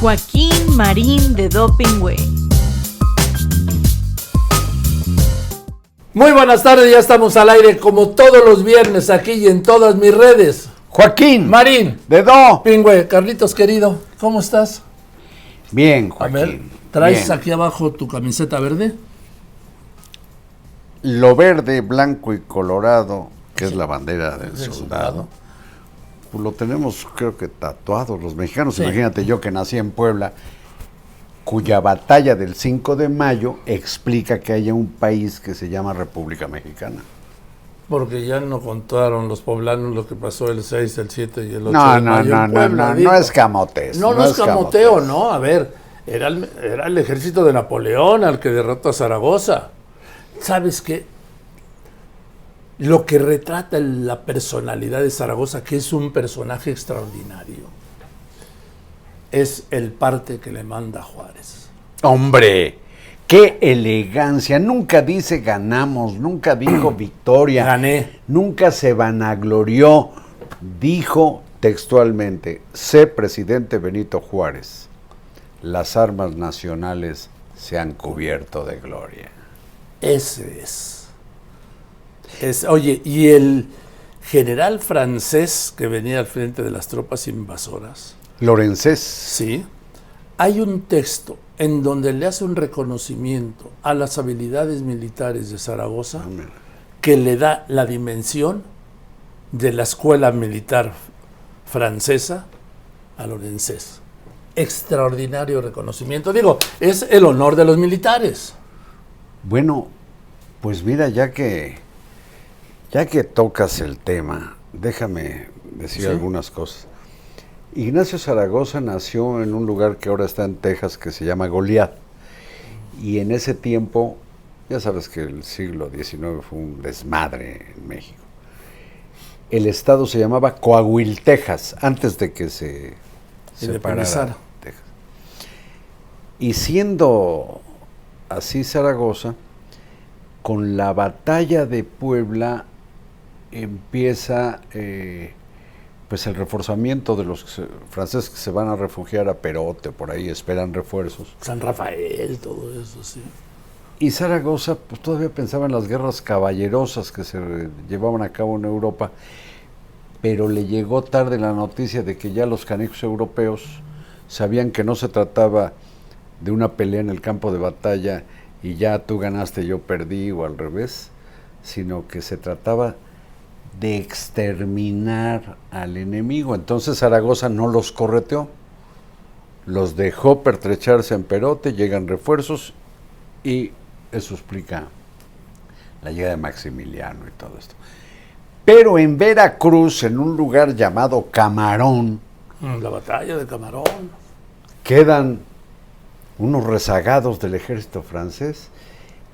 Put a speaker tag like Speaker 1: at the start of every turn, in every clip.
Speaker 1: Joaquín Marín de Doping Way.
Speaker 2: Muy buenas tardes, ya estamos al aire como todos los viernes aquí y en todas mis redes.
Speaker 3: Joaquín.
Speaker 2: Marín.
Speaker 3: De Do.
Speaker 2: Pingüe, Carlitos querido, ¿cómo estás?
Speaker 3: Bien,
Speaker 2: A
Speaker 3: Joaquín.
Speaker 2: ver, ¿traes
Speaker 3: bien.
Speaker 2: aquí abajo tu camiseta verde?
Speaker 3: Lo verde, blanco y colorado, que es la bandera del
Speaker 2: Del
Speaker 3: soldado.
Speaker 2: soldado.
Speaker 3: Pues lo tenemos, creo que tatuados los mexicanos.
Speaker 2: Sí.
Speaker 3: Imagínate yo que nací en Puebla, cuya batalla del 5 de mayo explica que haya un país que se llama República Mexicana.
Speaker 2: Porque ya no contaron los poblanos lo que pasó el 6, el 7 y el 8
Speaker 3: No,
Speaker 2: de
Speaker 3: no,
Speaker 2: mayo
Speaker 3: no,
Speaker 2: en
Speaker 3: no,
Speaker 2: Puebla,
Speaker 3: no,
Speaker 2: digo.
Speaker 3: no es camotes.
Speaker 2: No, no, es camoteo,
Speaker 3: camotes.
Speaker 2: ¿no? A ver, era el, era el ejército de Napoleón al que derrotó a Zaragoza. ¿Sabes qué? Lo que retrata la personalidad de Zaragoza, que es un personaje extraordinario, es el parte que le manda Juárez.
Speaker 3: Hombre, qué elegancia. Nunca dice ganamos, nunca dijo victoria.
Speaker 2: Gané.
Speaker 3: Nunca se vanaglorió. Dijo textualmente, sé presidente Benito Juárez. Las armas nacionales se han cubierto de gloria.
Speaker 2: Ese es. Es. Oye, y el general francés que venía al frente de las tropas invasoras,
Speaker 3: Lorenzés.
Speaker 2: Sí. Hay un texto en donde le hace un reconocimiento a las habilidades militares de Zaragoza que le da la dimensión de la escuela militar francesa a Lorenzés. Extraordinario reconocimiento. Digo, es el honor de los militares.
Speaker 3: Bueno, pues mira, ya que ya que tocas el tema, déjame decir
Speaker 2: Sí.
Speaker 3: algunas cosas. Ignacio Zaragoza nació en un lugar que ahora está en Texas que se llama Goliat. Y en ese tiempo, ya sabes que el siglo XIX fue un desmadre en México. El estado se llamaba Coahuil, Texas, antes de que se separara. Texas. Y siendo así Zaragoza, con la batalla de Puebla empieza eh, pues el reforzamiento de los que se- franceses que se van a refugiar a Perote, por ahí esperan refuerzos.
Speaker 2: San Rafael, todo eso, sí.
Speaker 3: Y Zaragoza pues todavía pensaba en las guerras caballerosas que se llevaban a cabo en Europa, pero le llegó tarde la noticia de que ya los canijos europeos sabían que no se trataba de una pelea en el campo de batalla y ya tú ganaste, yo perdí o al revés, sino que se trataba de exterminar al enemigo. Entonces Zaragoza no los correteó, los dejó pertrecharse en Perote, llegan refuerzos y eso explica la llegada de Maximiliano y todo esto. Pero en Veracruz, en un lugar llamado Camarón,
Speaker 2: Mm, La batalla de Camarón.
Speaker 3: quedan unos rezagados del ejército francés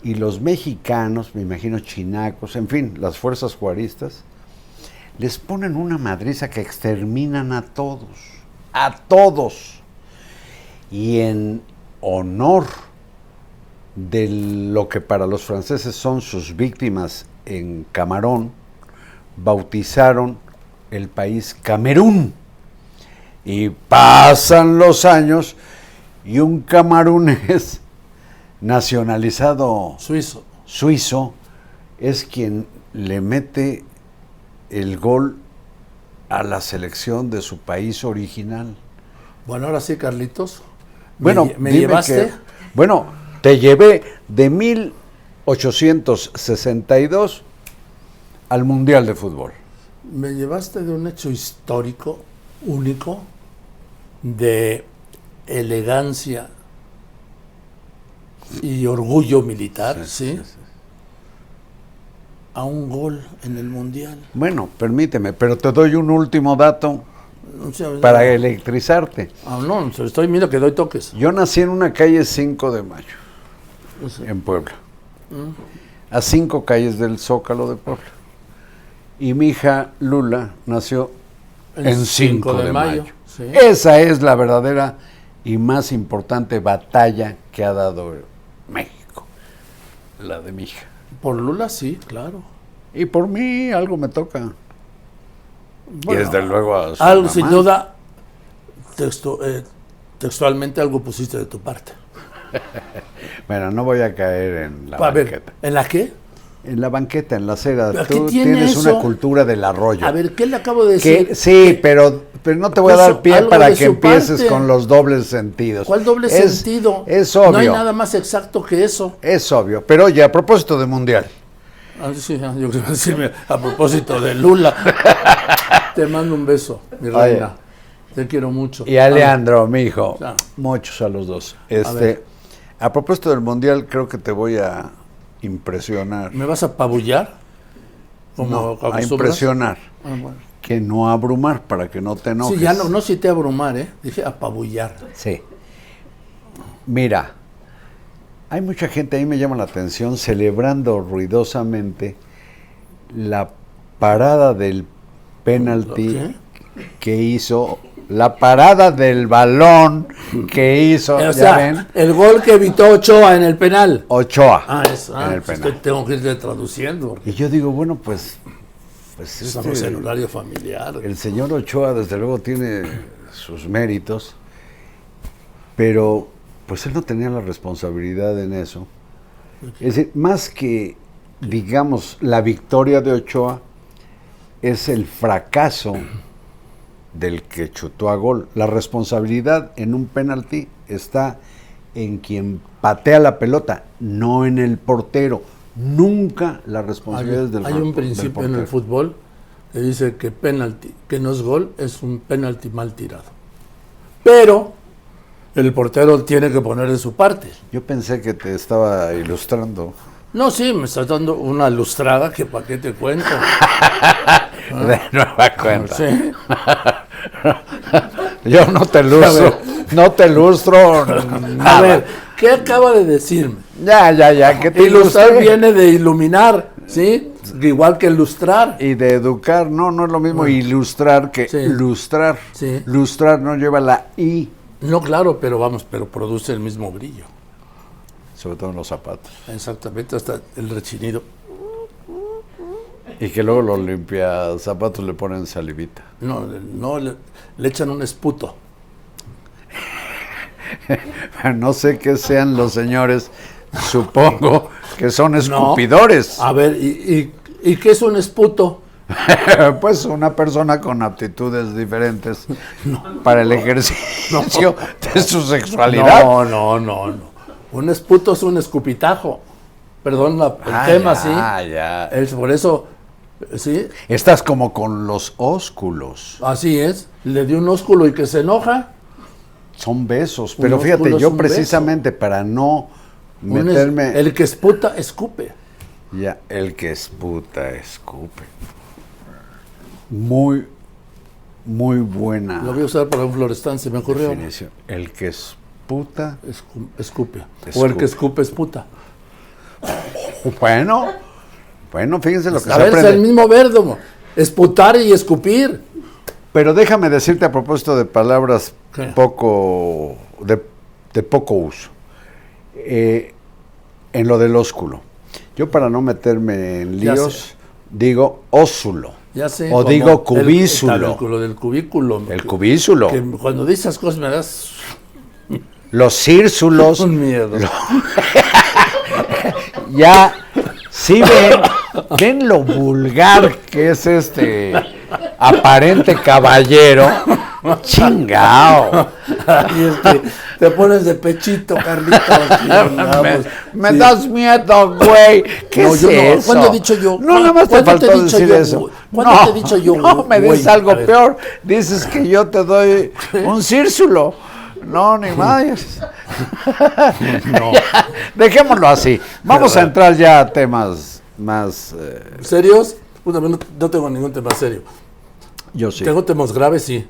Speaker 3: y los mexicanos, me imagino chinacos, en fin, las fuerzas juaristas, les ponen una madriza que exterminan a todos, a todos. Y en honor de lo que para los franceses son sus víctimas en Camarón, bautizaron el país Camerún. Y pasan los años y un camarunés nacionalizado
Speaker 2: Suizo.
Speaker 3: suizo es quien le mete el gol a la selección de su país original.
Speaker 2: Bueno, ahora sí, Carlitos. ¿Me
Speaker 3: Bueno,
Speaker 2: ¿me, llevaste?
Speaker 3: que- bueno, te llevé de 1862 al Mundial de Fútbol.
Speaker 2: Me llevaste de un hecho histórico único de elegancia y orgullo militar, ¿sí? A un gol en el Mundial.
Speaker 3: Bueno, permíteme, pero te doy un último dato para electrizarte.
Speaker 2: Ah, no, estoy viendo que doy toques.
Speaker 3: Yo nací en una calle 5 de mayo, en Puebla, a cinco calles del Zócalo de Puebla. Y mi hija Lula nació en 5 de, mayo.
Speaker 2: sí.
Speaker 3: Esa es la verdadera y más importante batalla que ha dado México, la de mi hija.
Speaker 2: Por Lula sí, claro.
Speaker 3: Y por mí algo me toca.
Speaker 2: Bueno,
Speaker 3: y desde luego a
Speaker 2: Algo
Speaker 3: mamá.
Speaker 2: sin duda texto, eh, textualmente algo pusiste de tu parte.
Speaker 3: Bueno, no voy a caer en la
Speaker 2: A ver,
Speaker 3: banqueta.
Speaker 2: ¿en la qué?
Speaker 3: En la banqueta, en la acera.
Speaker 2: ¿Pero qué
Speaker 3: Tú
Speaker 2: tiene
Speaker 3: tienes
Speaker 2: eso?
Speaker 3: una cultura del arroyo.
Speaker 2: A ver, ¿qué le acabo de
Speaker 3: Que-
Speaker 2: decir?
Speaker 3: sí, pero, pero no te voy a
Speaker 2: Pues,
Speaker 3: dar pie para que empieces
Speaker 2: parte.
Speaker 3: con los dobles sentidos.
Speaker 2: ¿Cuál doble
Speaker 3: Es-
Speaker 2: sentido?
Speaker 3: Es obvio.
Speaker 2: No hay nada más exacto que eso.
Speaker 3: Es obvio. Pero oye, a propósito de mundial.
Speaker 2: Ah, sí, ah, yo quería decirme a propósito de Lula. Te mando un beso, mi
Speaker 3: Oye.
Speaker 2: reina. Te quiero mucho.
Speaker 3: Y a Leandro, mi hijo. Muchos a los dos. Este, a, propósito del mundial, creo que te voy a impresionar.
Speaker 2: ¿Me vas a apabullar? Como
Speaker 3: No, a impresionar.
Speaker 2: Ah, bueno.
Speaker 3: Que no abrumar para que no te enojes.
Speaker 2: Sí, ya no, no cité abrumar, ¿eh? Dije apabullar.
Speaker 3: Sí. Mira, hay mucha gente, ahí me llama la atención, celebrando ruidosamente la parada del penalti que hizo, la parada del balón que hizo,
Speaker 2: o sea,
Speaker 3: ven,
Speaker 2: el gol que evitó Ochoa en el penal.
Speaker 3: Ochoa
Speaker 2: Ah, eso.
Speaker 3: en
Speaker 2: Ah,
Speaker 3: el
Speaker 2: pues
Speaker 3: penal.
Speaker 2: tengo que irle traduciendo.
Speaker 3: Y yo digo, bueno, pues, pues
Speaker 2: Estamos
Speaker 3: este,
Speaker 2: en horario familiar.
Speaker 3: el señor Ochoa desde luego tiene sus méritos, pero pues él no tenía la responsabilidad en eso. Es decir, más que, digamos, la victoria de Ochoa, es el fracaso del que chutó a gol. La responsabilidad en un penalti está en quien patea la pelota, no en el portero. Nunca la responsabilidad
Speaker 2: Hay,
Speaker 3: es del
Speaker 2: hay
Speaker 3: del
Speaker 2: un principio en el fútbol que dice que penalti, que no es gol, es un penalti mal tirado. Pero el portero tiene que poner de su parte.
Speaker 3: Yo pensé que te estaba ilustrando.
Speaker 2: No, sí, me estás dando una lustrada que para qué te cuento.
Speaker 3: De nueva cuenta.
Speaker 2: Sí.
Speaker 3: Yo no te lustro. No te lustro.
Speaker 2: A
Speaker 3: nada.
Speaker 2: ver, ¿qué acaba de decirme?
Speaker 3: Ya, ya, ya. Que te
Speaker 2: Ilustrar
Speaker 3: ilustré.
Speaker 2: viene de iluminar, ¿sí? Igual que ilustrar.
Speaker 3: Y de educar, no, no es lo mismo ilustrar que
Speaker 2: Sí.
Speaker 3: lustrar.
Speaker 2: Sí.
Speaker 3: Lustrar no lleva la I,
Speaker 2: No, claro, pero vamos, pero produce el mismo brillo.
Speaker 3: sobre todo en los zapatos.
Speaker 2: Exactamente, hasta el rechinido.
Speaker 3: Y que luego los limpia zapatos le ponen salivita.
Speaker 2: No, no le, le echan un esputo.
Speaker 3: No sé qué sean los señores, supongo que son escupidores.
Speaker 2: A ver, ¿y, y, y qué es un esputo?
Speaker 3: pues una persona con aptitudes diferentes para el ejercicio de su sexualidad.
Speaker 2: No, no, no, no. Un esputo es un escupitajo. Perdón la- el
Speaker 3: Ah,
Speaker 2: tema,
Speaker 3: ya,
Speaker 2: sí.
Speaker 3: ya.
Speaker 2: Es por eso, sí,
Speaker 3: Estás como con los ósculos.
Speaker 2: así es. Le dio un ósculo y que se enoja.
Speaker 3: Son besos.
Speaker 2: Un
Speaker 3: Pero fíjate, yo
Speaker 2: beso.
Speaker 3: precisamente para no
Speaker 2: un es-
Speaker 3: meterme.
Speaker 2: el que esputa, escupe.
Speaker 3: Ya, el que esputa, escupe. Muy, muy buena
Speaker 2: Lo voy a usar para un florestán, se me ocurrió.
Speaker 3: definición. El que esputa.
Speaker 2: Escu- escupe. O el que escupe es puta.
Speaker 3: Bueno, bueno, fíjense lo que
Speaker 2: A
Speaker 3: se
Speaker 2: ver, es el
Speaker 3: aprende.
Speaker 2: mismo verbo. Esputar y escupir.
Speaker 3: Pero déjame decirte a propósito de palabras
Speaker 2: ¿Qué?
Speaker 3: poco de, de poco uso. Eh, en lo del ósculo. Yo para no meterme en líos, digo ósulo.
Speaker 2: Ya sé.
Speaker 3: O digo
Speaker 2: el-
Speaker 3: cubículo.
Speaker 2: El, del cubículo.
Speaker 3: El
Speaker 2: que-
Speaker 3: cubículo.
Speaker 2: que cuando dices esas cosas me das
Speaker 3: Los círculos.
Speaker 2: un miedo.
Speaker 3: ya, sí ven, ven lo vulgar que es este aparente caballero. Chingao.
Speaker 2: Y es que te pones de pechito, Carlitos. y
Speaker 3: me
Speaker 2: andamos,
Speaker 3: me
Speaker 2: sí.
Speaker 3: das miedo, güey. ¿Qué
Speaker 2: No,
Speaker 3: es
Speaker 2: yo no.
Speaker 3: eso?
Speaker 2: ¿Cuándo he dicho yo?
Speaker 3: No, nada más te
Speaker 2: ¿Cuándo te
Speaker 3: faltó
Speaker 2: he dicho
Speaker 3: decir
Speaker 2: yo,
Speaker 3: eso.
Speaker 2: ¿Cuándo
Speaker 3: no,
Speaker 2: te he dicho yo,
Speaker 3: No, me dices algo peor. Dices que yo te doy un círculo. No, ni más.
Speaker 2: No.
Speaker 3: Dejémoslo así. Vamos a entrar ya a temas más. eh,
Speaker 2: ¿Serios? No, no tengo ningún tema serio.
Speaker 3: yo sí.
Speaker 2: Tengo temas graves, sí.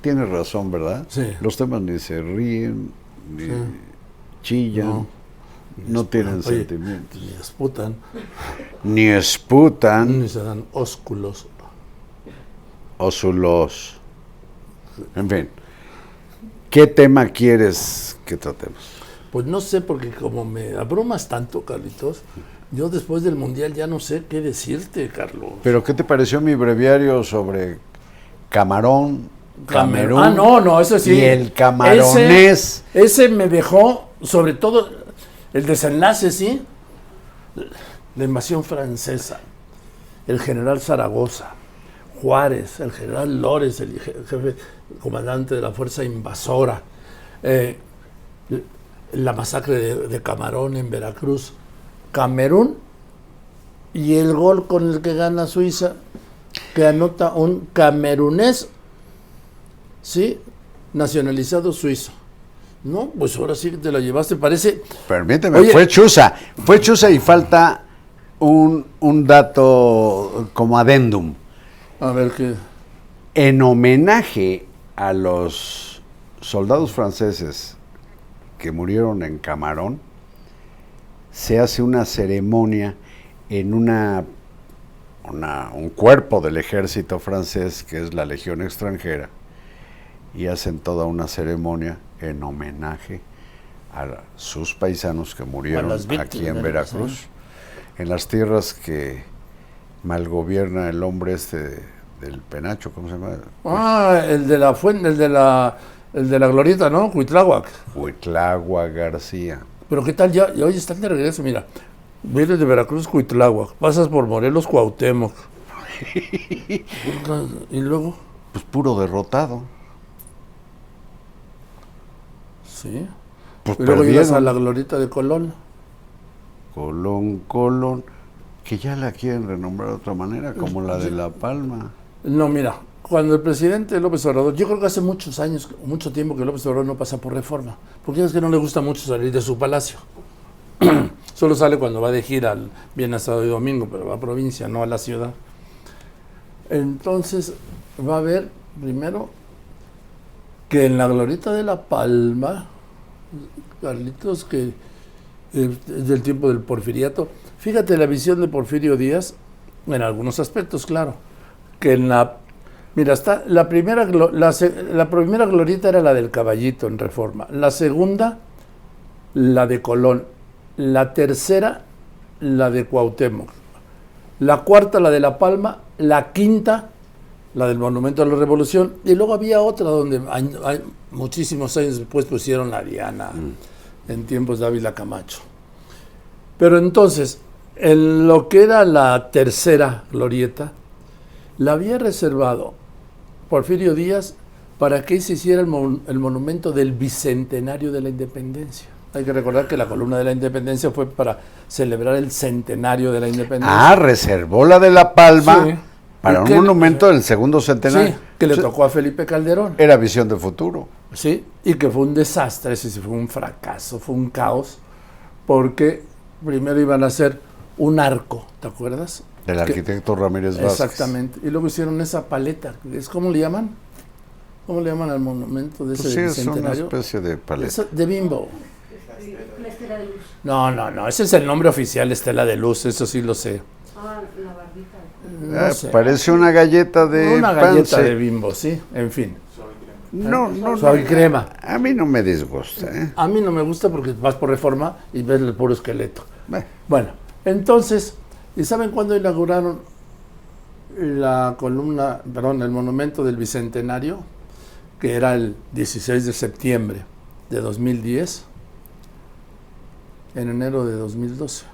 Speaker 3: Tienes razón, ¿verdad?
Speaker 2: Sí.
Speaker 3: Los temas ni se ríen, ni chillan,
Speaker 2: No.
Speaker 3: no, tienen
Speaker 2: Oye,
Speaker 3: sentimientos.
Speaker 2: Ni disputan,
Speaker 3: Ni esputan
Speaker 2: ni se dan ósculos.
Speaker 3: ósulos. En fin. ¿Qué tema quieres que tratemos?
Speaker 2: Pues no sé, porque como me abrumas tanto, Carlitos, yo después del Mundial ya no sé qué decirte, Carlos.
Speaker 3: Pero ¿qué te pareció mi breviario sobre camarón, Camerún.
Speaker 2: Ah, no, no, eso sí.
Speaker 3: Y el camaronés.
Speaker 2: Ese, ese me dejó, sobre todo, el desenlace, ¿sí? La invasión francesa, el general Zaragoza, Juárez, el general Lores, el je- jefe comandante de la fuerza invasora, eh, la masacre de, de Camarón en Veracruz, Camerún y el gol con el que gana Suiza, que anota un camerunés, ¿sí? Nacionalizado suizo. No, pues ahora sí te la llevaste, parece...
Speaker 3: Permíteme,
Speaker 2: Oye.
Speaker 3: fue Chuza. Fue Chuza y falta un, un dato como adendum.
Speaker 2: A ver qué...
Speaker 3: En homenaje a los soldados franceses que murieron en Camarón, se hace una ceremonia en una, una- un cuerpo del ejército francés, que es la Legión extranjera, y hacen toda una ceremonia en homenaje a sus paisanos que murieron
Speaker 2: víctimas,
Speaker 3: aquí en. Veracruz, en las tierras que malgobierna el hombre este de- del penacho, ¿cómo se llama?
Speaker 2: Ah, el de la fuente, el de la, el de la glorieta, ¿no? Cuitláhuac.
Speaker 3: Huitlagua García.
Speaker 2: Pero qué tal, ya, ya hoy están de regreso, mira. Vienes de Veracruz, Cuitláhuac, pasas por Morelos, Cuauhtémoc. y luego,
Speaker 3: Pues puro derrotado.
Speaker 2: sí.
Speaker 3: Pues
Speaker 2: Y luego llegas a la glorieta de Colón.
Speaker 3: Colón, Colón, que ya la quieren renombrar de otra manera, como la de La Palma.
Speaker 2: No, mira, cuando el presidente López Obrador, yo creo que hace muchos años, mucho tiempo que López Obrador no pasa por reforma, porque es que no le gusta mucho salir de su palacio. Solo sale cuando va de gira al viernes, sábado y domingo, pero va a provincia, no a la ciudad. Entonces, va a haber primero que en la glorieta de La Palma, Carlitos, que eh, es del tiempo del porfiriato, fíjate la visión de Porfirio Díaz, en algunos aspectos, claro, que en la... Mira, está la primera, la, primera glorieta era la del caballito en reforma, la segunda, la de Colón, la tercera, la de Cuauhtémoc, la cuarta, la de La Palma, la quinta, la del Monumento a la Revolución, y luego había otra donde añ- ay- muchísimos años después pusieron la Diana, en tiempos de Ávila Camacho. Pero entonces, en lo que era la tercera glorieta, la había reservado Porfirio Díaz para que se hiciera el, mon- el monumento del bicentenario de la independencia. Hay que recordar que la columna de la independencia fue para celebrar el centenario de la independencia.
Speaker 3: Ah, reservó la de La Palma
Speaker 2: Sí.
Speaker 3: para
Speaker 2: ¿Y
Speaker 3: un monumento del segundo centenario.
Speaker 2: sí, que le tocó a Felipe Calderón.
Speaker 3: Era visión de futuro.
Speaker 2: ¿sí? Y que fue un desastre, sí fue un fracaso, fue un caos, porque primero iban a hacer un arco, ¿te acuerdas?
Speaker 3: Del
Speaker 2: Que-
Speaker 3: arquitecto Ramírez Vázquez.
Speaker 2: Exactamente. Y luego hicieron esa paleta, ¿es cómo le llaman? ¿Cómo le llaman al monumento de ese
Speaker 3: Pues sí, es una especie de paleta.
Speaker 2: Esa- de bimbo. No, no, no, ese es el nombre oficial, Estela de Luz, eso sí lo sé. No
Speaker 3: Ah,
Speaker 2: sé.
Speaker 3: parece una galleta de
Speaker 2: Una galleta
Speaker 3: Pance.
Speaker 2: de bimbo, sí, en fin.
Speaker 3: No, no,
Speaker 2: Suave
Speaker 3: no.
Speaker 2: crema.
Speaker 3: A mí no me disgusta. ¿eh?
Speaker 2: A mí no me gusta porque vas por reforma y ves el puro esqueleto.
Speaker 3: Bueno,
Speaker 2: entonces, ¿y saben cuándo inauguraron la columna, perdón, el monumento del Bicentenario? Que era el 16 de septiembre de 2010, en enero de 2012.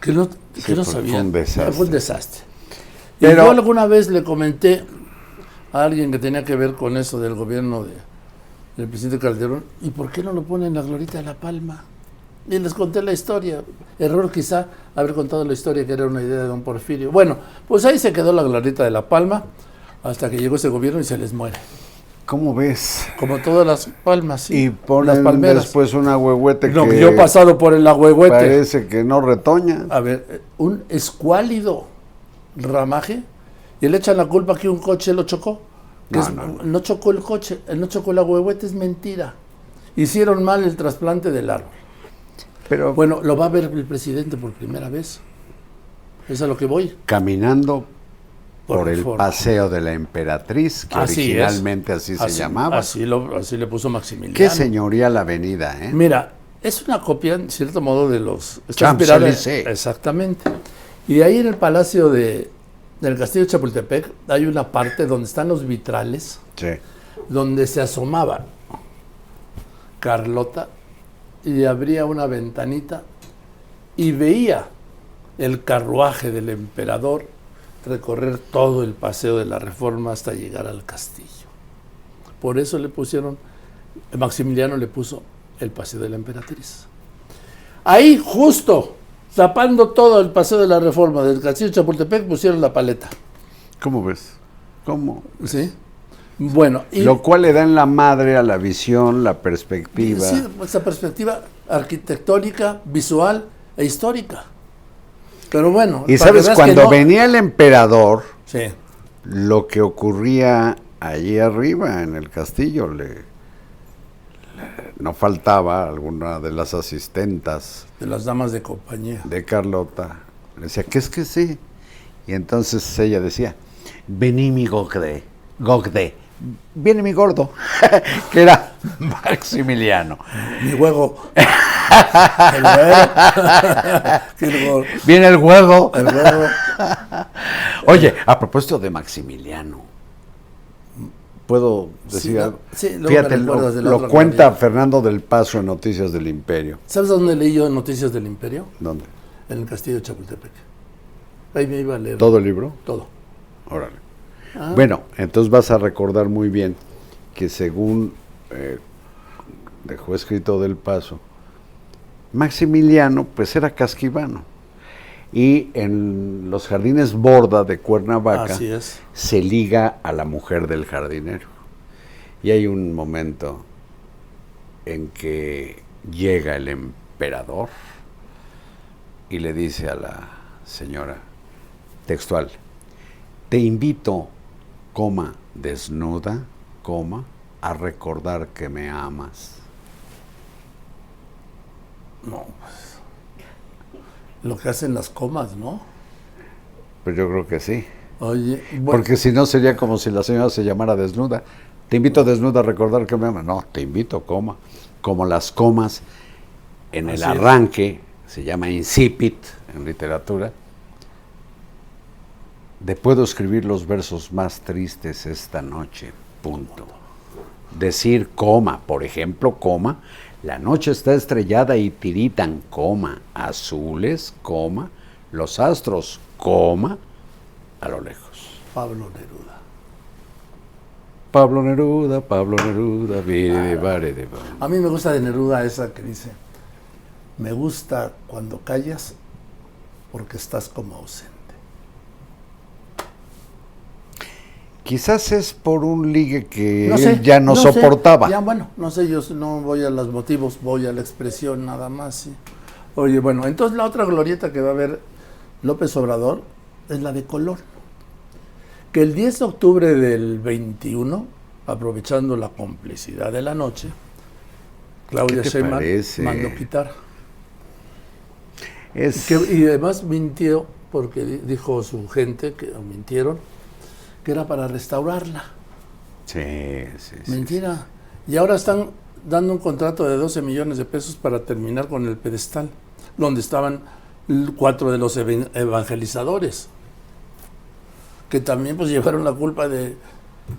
Speaker 2: Que no, que
Speaker 3: Sí,
Speaker 2: no
Speaker 3: fue
Speaker 2: sabían.
Speaker 3: un desastre.
Speaker 2: Fue un desastre. Y yo alguna vez le comenté a alguien que tenía que ver con eso del gobierno de, del presidente Calderón, ¿y por qué no lo ponen en la glorita de La Palma? Y les conté la historia. Error quizá haber contado la historia que era una idea de don Porfirio. Bueno, pues ahí se quedó la glorita de La Palma hasta que llegó ese gobierno y se les muere.
Speaker 3: ¿cómo ves?
Speaker 2: Como todas las palmas, sí.
Speaker 3: Y
Speaker 2: las
Speaker 3: ponen
Speaker 2: palmeras.
Speaker 3: después una huehuete
Speaker 2: No,
Speaker 3: que
Speaker 2: yo he pasado por el agüehuete.
Speaker 3: parece que no retoña.
Speaker 2: A ver, un escuálido ramaje y le echan la culpa que un coche lo chocó.
Speaker 3: No,
Speaker 2: es-
Speaker 3: no,
Speaker 2: no chocó el coche, eh, no chocó el agüehuete, es mentira. Hicieron mal el trasplante del árbol.
Speaker 3: Pero
Speaker 2: Bueno, lo va a ver el presidente por primera vez. Es a lo que voy.
Speaker 3: caminando por,
Speaker 2: Por
Speaker 3: el paseo de la emperatriz, que
Speaker 2: Así
Speaker 3: originalmente así, se llamaba.
Speaker 2: Así, lo, así le puso Maximiliano.
Speaker 3: Qué señoría la avenida, ¿eh?
Speaker 2: Mira, es una copia, en cierto modo, de los... está. Exactamente. Y ahí en el Palacio de, En el castillo de Chapultepec hay una parte donde están los vitrales,
Speaker 3: Sí.
Speaker 2: donde se asomaba Carlota y abría una ventanita y veía el carruaje del emperador recorrer todo el paseo de la reforma hasta llegar al castillo. Por eso le pusieron, Maximiliano le puso el paseo de la emperatriz. Ahí justo, tapando todo el paseo de la reforma del castillo de Chapultepec, pusieron la paleta.
Speaker 3: ¿Cómo ves? ¿Cómo?
Speaker 2: ¿Sí? Bueno, y
Speaker 3: Lo cual le da en la madre a la visión, la perspectiva.
Speaker 2: Sí, esa perspectiva arquitectónica, visual e histórica. Pero bueno.
Speaker 3: y sabes, cuando
Speaker 2: no-
Speaker 3: venía el emperador,
Speaker 2: Sí,
Speaker 3: lo que ocurría allí arriba en el castillo, le, le- no faltaba alguna de las asistentas
Speaker 2: de las damas de compañía.
Speaker 3: de Carlota. Le decía, ¿qué es que sí? Y entonces ella decía, vení mi gogde, gogde, viene mi gordo, que era Maximiliano.
Speaker 2: Mi huevo. el huevo.
Speaker 3: Viene el
Speaker 2: huevo.
Speaker 3: Oye, a propósito de Maximiliano, ¿puedo decir
Speaker 2: Sí,
Speaker 3: algo?
Speaker 2: sí, luego me
Speaker 3: Fíjate,
Speaker 2: recuerdas
Speaker 3: lo,
Speaker 2: de
Speaker 3: cuenta
Speaker 2: gloria.
Speaker 3: Fernando del Paso en Noticias del Imperio.
Speaker 2: ¿Sabes dónde leí yo Noticias del Imperio?
Speaker 3: ¿Dónde?
Speaker 2: En el castillo de Chapultepec. Ahí me iba a leer
Speaker 3: ¿Todo el libro?
Speaker 2: todo.
Speaker 3: Órale.
Speaker 2: Ah,
Speaker 3: Bueno, entonces vas a recordar muy bien que según eh, dejó escrito del paso, Maximiliano pues era casquivano. Y en los jardines Borda de Cuernavaca se liga a la mujer del jardinero. Y hay un momento en que llega el emperador y le dice a la señora, textual, te invito, coma, desnuda, coma, a recordar que me amas.
Speaker 2: No, pues, lo que hacen las comas, ¿no?
Speaker 3: Pues yo creo que sí.
Speaker 2: Oye, bueno,
Speaker 3: Porque si no sería como si la señora se llamara desnuda. Te invito desnuda a recordar que me amas. No, te invito, coma. Como las comas en el
Speaker 2: Así es.
Speaker 3: arranque, se llama incipit en literatura, de puedo escribir los versos más tristes esta noche, punto. Decir coma, por ejemplo, coma, la noche está estrellada y tiritan, coma, azules, coma, los astros, coma, a lo lejos.
Speaker 2: Pablo Neruda.
Speaker 3: Pablo Neruda, Pablo Neruda, vire de bare de.
Speaker 2: A mí me gusta de Neruda esa que dice, me gusta cuando callas porque estás como ausente.
Speaker 3: Quizás es por un ligue que
Speaker 2: No
Speaker 3: él ya no, soportaba.
Speaker 2: Ya, bueno, no sé, yo no voy a los motivos, voy a la expresión nada más. sí. Oye, bueno, entonces la otra glorieta que va a ver López Obrador es la de Colón. Que el 10 de octubre del 21, aprovechando la complicidad de la noche, Claudia Sheinbaum mandó quitar.
Speaker 3: Es,
Speaker 2: Que- y además mintió, porque di- dijo su gente, que mintieron, que era para restaurarla.
Speaker 3: sí, sí, sí.
Speaker 2: Mentira. Y ahora están dando un contrato de 12 millones de pesos para terminar con el pedestal, donde estaban cuatro de los evan- evangelizadores, que también pues llevaron la culpa de,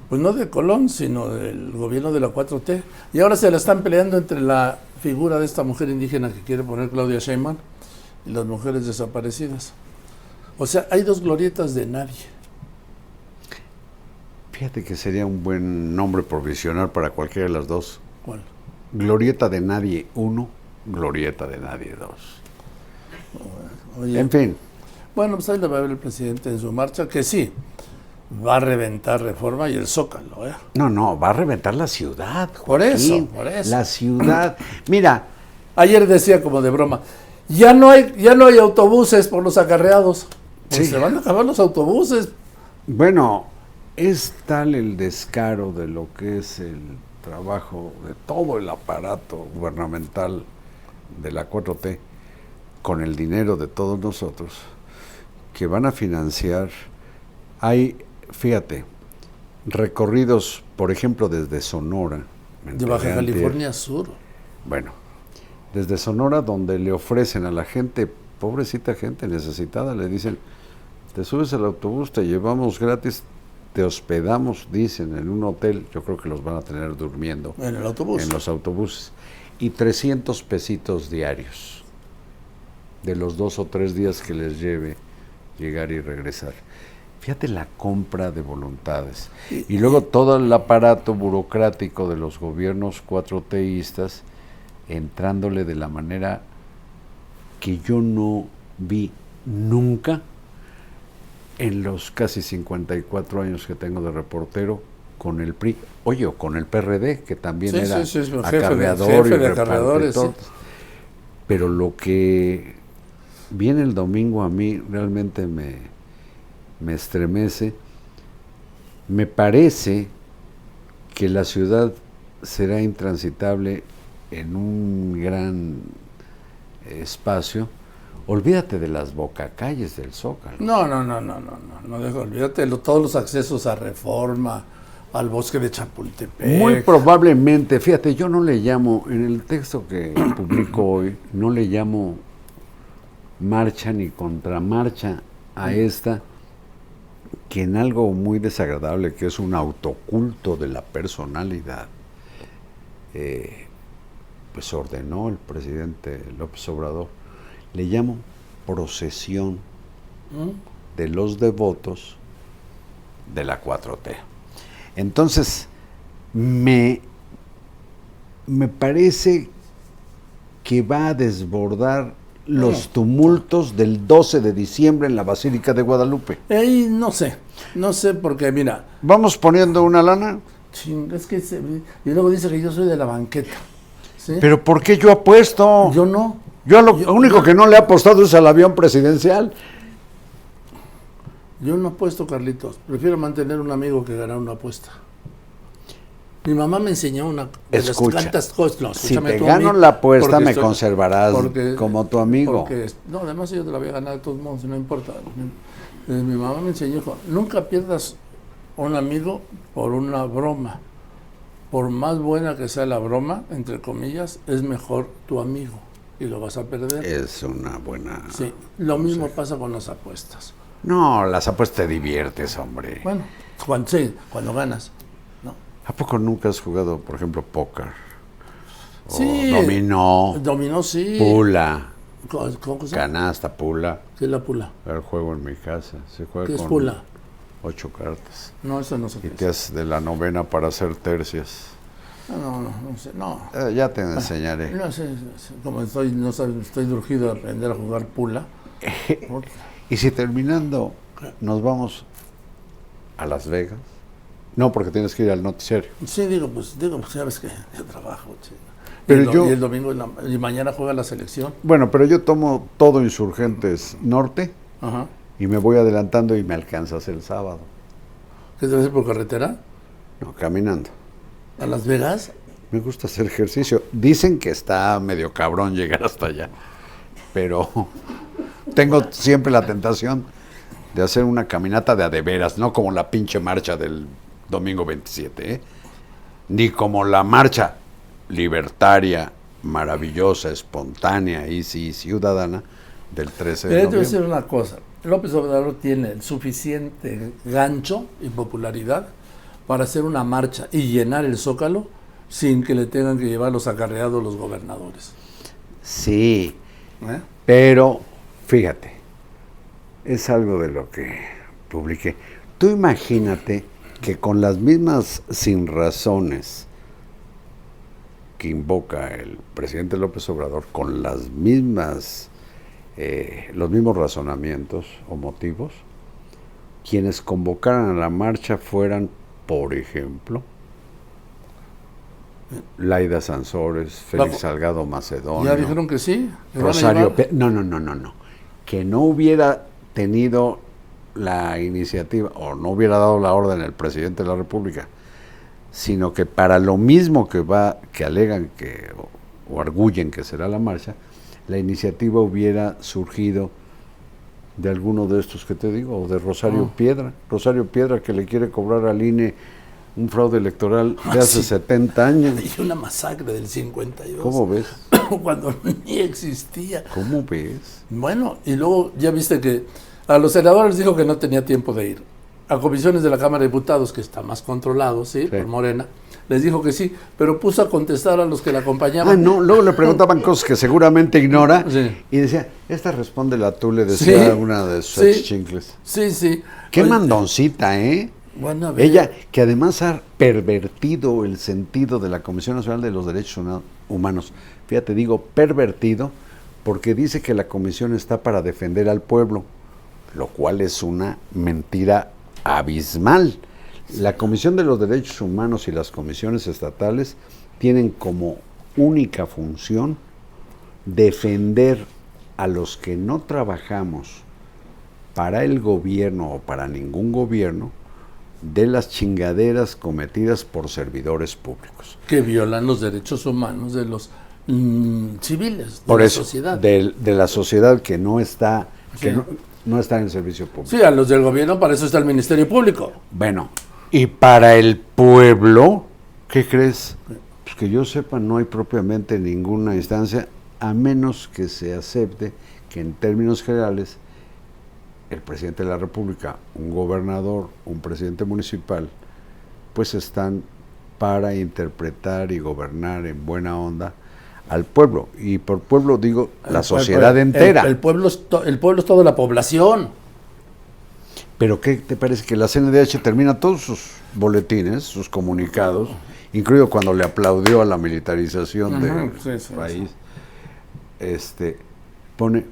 Speaker 2: pues no de Colón, sino del gobierno de la 4T. Y ahora se la están peleando entre la figura de esta mujer indígena que quiere poner Claudia Sheinbaum y las mujeres desaparecidas. O sea, hay dos glorietas de nadie.
Speaker 3: Fíjate que sería un buen nombre provisional para cualquiera de las dos.
Speaker 2: ¿Cuál?
Speaker 3: Glorieta de nadie uno, glorieta de nadie dos.
Speaker 2: Oye,
Speaker 3: En fin,
Speaker 2: Bueno, pues ahí le va a ver el presidente en su marcha, que sí, va a reventar reforma y el zócalo, ¿eh?
Speaker 3: no, no, va a reventar la ciudad.
Speaker 2: Por eso, por eso.
Speaker 3: La ciudad. Mira,
Speaker 2: Ayer decía como de broma, ya no hay, ya no hay autobuses por los acarreados. Pues
Speaker 3: Sí.
Speaker 2: se van a acabar los autobuses.
Speaker 3: Bueno, es tal el descaro de lo que es el trabajo de todo el aparato gubernamental de la 4T con el dinero de todos nosotros que van a financiar. Hay, fíjate, recorridos, por ejemplo, desde Sonora.
Speaker 2: De Baja. California Sur.
Speaker 3: Bueno, desde Sonora donde le ofrecen a la gente, pobrecita gente necesitada, le dicen, te subes al autobús, te llevamos gratis, te hospedamos, dicen, en un hotel, yo creo que los van a tener durmiendo.
Speaker 2: En el autobús.
Speaker 3: En los autobuses. Y 300 pesitos diarios, de los dos o tres días que les lleve llegar y regresar. Fíjate la compra de voluntades. Y, luego todo el aparato burocrático de los gobiernos cuatro teístas entrándole de la manera que yo no vi nunca en los casi 54 años que tengo de reportero con el PRI, oye, con el PRD, que también era
Speaker 2: sí, sí,
Speaker 3: acarreador
Speaker 2: jefe
Speaker 3: y
Speaker 2: de acarreadores,
Speaker 3: Pero lo que viene el domingo a mí realmente me, me estremece. Me parece que la ciudad será intransitable en un gran espacio Olvídate de las bocacalles del Zócalo.
Speaker 2: No, no, no, no, no, no, no olvídate de todos los accesos a Reforma, al bosque de Chapultepec.
Speaker 3: Muy probablemente, fíjate, yo no le llamo, en el texto que publico hoy, no le llamo marcha ni contramarcha a esta, que en algo muy desagradable, que es un autoculto de la personalidad, eh, pues ordenó el presidente López Obrador le llamo procesión de los devotos de la 4T. Entonces, me, me parece que va a desbordar los tumultos del 12 de diciembre en la Basílica de Guadalupe.
Speaker 2: Ahí no sé, no sé porque mira.
Speaker 3: ¿Vamos poniendo una lana?
Speaker 2: es que y luego dice que yo soy de la banqueta.
Speaker 3: Pero ¿por qué yo apuesto?
Speaker 2: Yo no.
Speaker 3: Yo lo único que no le he apostado es al avión presidencial.
Speaker 2: Yo no apuesto, Carlitos. Prefiero mantener un amigo que ganar una apuesta. Mi mamá me enseñó una
Speaker 3: de Escucha, las cosas. si te gano la apuesta, me conservarás como tu amigo.
Speaker 2: no, además yo te la voy a ganar de todos modos, no importa. Mi, mi mamá me enseñó, nunca pierdas un amigo por una broma. Por más buena que sea la broma, entre comillas, es mejor tu amigo y lo vas a perder.
Speaker 3: Es una buena...
Speaker 2: Sí, lo mismo pasa con las apuestas.
Speaker 3: No, las apuestas te diviertes, hombre.
Speaker 2: Bueno, cuando, sí, cuando ganas. ¿no?
Speaker 3: ¿A poco nunca has jugado, por ejemplo, póker?
Speaker 2: sí.
Speaker 3: dominó.
Speaker 2: Dominó, sí.
Speaker 3: Pula.
Speaker 2: ¿Cómo, se
Speaker 3: Canasta, pula.
Speaker 2: ¿Qué es la pula?
Speaker 3: El juego en mi casa. Se juega
Speaker 2: ¿Qué
Speaker 3: con
Speaker 2: es pula?
Speaker 3: Ocho cartas.
Speaker 2: No, eso no sé.
Speaker 3: Y te haces de la novena para hacer tercias.
Speaker 2: No, no, no, sé, no.
Speaker 3: Eh, ya te enseñaré.
Speaker 2: No sé, como estoy, no estoy urgido de aprender a jugar pula.
Speaker 3: y si terminando nos vamos a Las Vegas. No, porque tienes que ir al noticiario.
Speaker 2: Sí, digo, pues, digo, pues sabes que yo trabajo,
Speaker 3: Pero
Speaker 2: y, el,
Speaker 3: yo,
Speaker 2: y el domingo y mañana juega la selección.
Speaker 3: Bueno, pero yo tomo todo Insurgentes Norte y me voy adelantando y me alcanzas el sábado.
Speaker 2: ¿Qué te hacer por carretera?
Speaker 3: No, caminando.
Speaker 2: ¿A Las Vegas?
Speaker 3: Me gusta hacer ejercicio. Dicen que está medio cabrón llegar hasta allá, pero tengo siempre la tentación de hacer una caminata de adeveras, no como la pinche marcha del domingo 27, ¿eh? ni como la marcha libertaria, maravillosa, espontánea y sí, ciudadana del 13 de noviembre. Te
Speaker 2: decir una cosa. López Obrador tiene el suficiente gancho y popularidad para hacer una marcha y llenar el zócalo sin que le tengan que llevar los acarreados los gobernadores.
Speaker 3: Sí, ¿Eh? pero fíjate, es algo de lo que publiqué. Tú imagínate que con las mismas sin razones que invoca el presidente López Obrador, con las mismas, eh, los mismos razonamientos o motivos, quienes convocaran a la marcha fueran por ejemplo, Laida Sansores, Félix Salgado Macedonio.
Speaker 2: ¿Ya dijeron que sí?
Speaker 3: Rosario No, no, no, no, no. Que no hubiera tenido la iniciativa o no hubiera dado la orden el presidente de la República, sino que para lo mismo que va, que alegan que o, arguyen que será la marcha, la iniciativa hubiera surgido de alguno de estos que te digo, o de Rosario ah. Piedra. Rosario Piedra que le quiere cobrar al INE un fraude electoral de ah, hace 70 años.
Speaker 2: Y una masacre del 52.
Speaker 3: ¿Cómo ves?
Speaker 2: Cuando ni existía.
Speaker 3: ¿Cómo ves?
Speaker 2: Bueno, y luego ya viste que A los senadores dijo que no tenía tiempo de ir. A comisiones de la Cámara de Diputados, que está más controlado, ¿sí?
Speaker 3: Sí.
Speaker 2: Por Morena, les dijo que sí, pero puso a contestar a los que la acompañaban.
Speaker 3: Ah, no, luego le preguntaban cosas que seguramente ignora
Speaker 2: Sí.
Speaker 3: y decía, esta responde la tú, le decía
Speaker 2: Sí.
Speaker 3: una de sus
Speaker 2: Sí.
Speaker 3: chincles.
Speaker 2: Sí, sí.
Speaker 3: Qué
Speaker 2: Oye,
Speaker 3: mandoncita, ¿eh?
Speaker 2: Bueno, a ver.
Speaker 3: Ella, que además ha pervertido el sentido de la Comisión Nacional de los Derechos Humanos. Fíjate, digo pervertido porque dice que la comisión está para defender al pueblo, lo cual es una mentira abismal. La Comisión de los Derechos Humanos y las comisiones estatales tienen como única función defender a los que no trabajamos para el gobierno o para ningún gobierno de las chingaderas cometidas por servidores públicos.
Speaker 2: que violan los derechos humanos de los mm, civiles, de
Speaker 3: Por
Speaker 2: la
Speaker 3: eso,
Speaker 2: sociedad.
Speaker 3: De, la sociedad que no está, que no, no está en el servicio público.
Speaker 2: Sí, a los del gobierno para eso está el Ministerio Público.
Speaker 3: Bueno, y para el pueblo, ¿qué crees? Pues que yo sepa, no hay propiamente ninguna instancia, a menos que se acepte que en términos generales el presidente de la República, un gobernador, un presidente municipal, pues están para interpretar y gobernar en buena onda al pueblo. Y por pueblo digo la sociedad entera.
Speaker 2: El, el pueblo es to- el pueblo es toda la población.
Speaker 3: Pero ¿qué te parece que la CNDH termina todos sus boletines, sus comunicados, incluido cuando le aplaudió a la militarización del
Speaker 2: sí, sí,
Speaker 3: país, este pone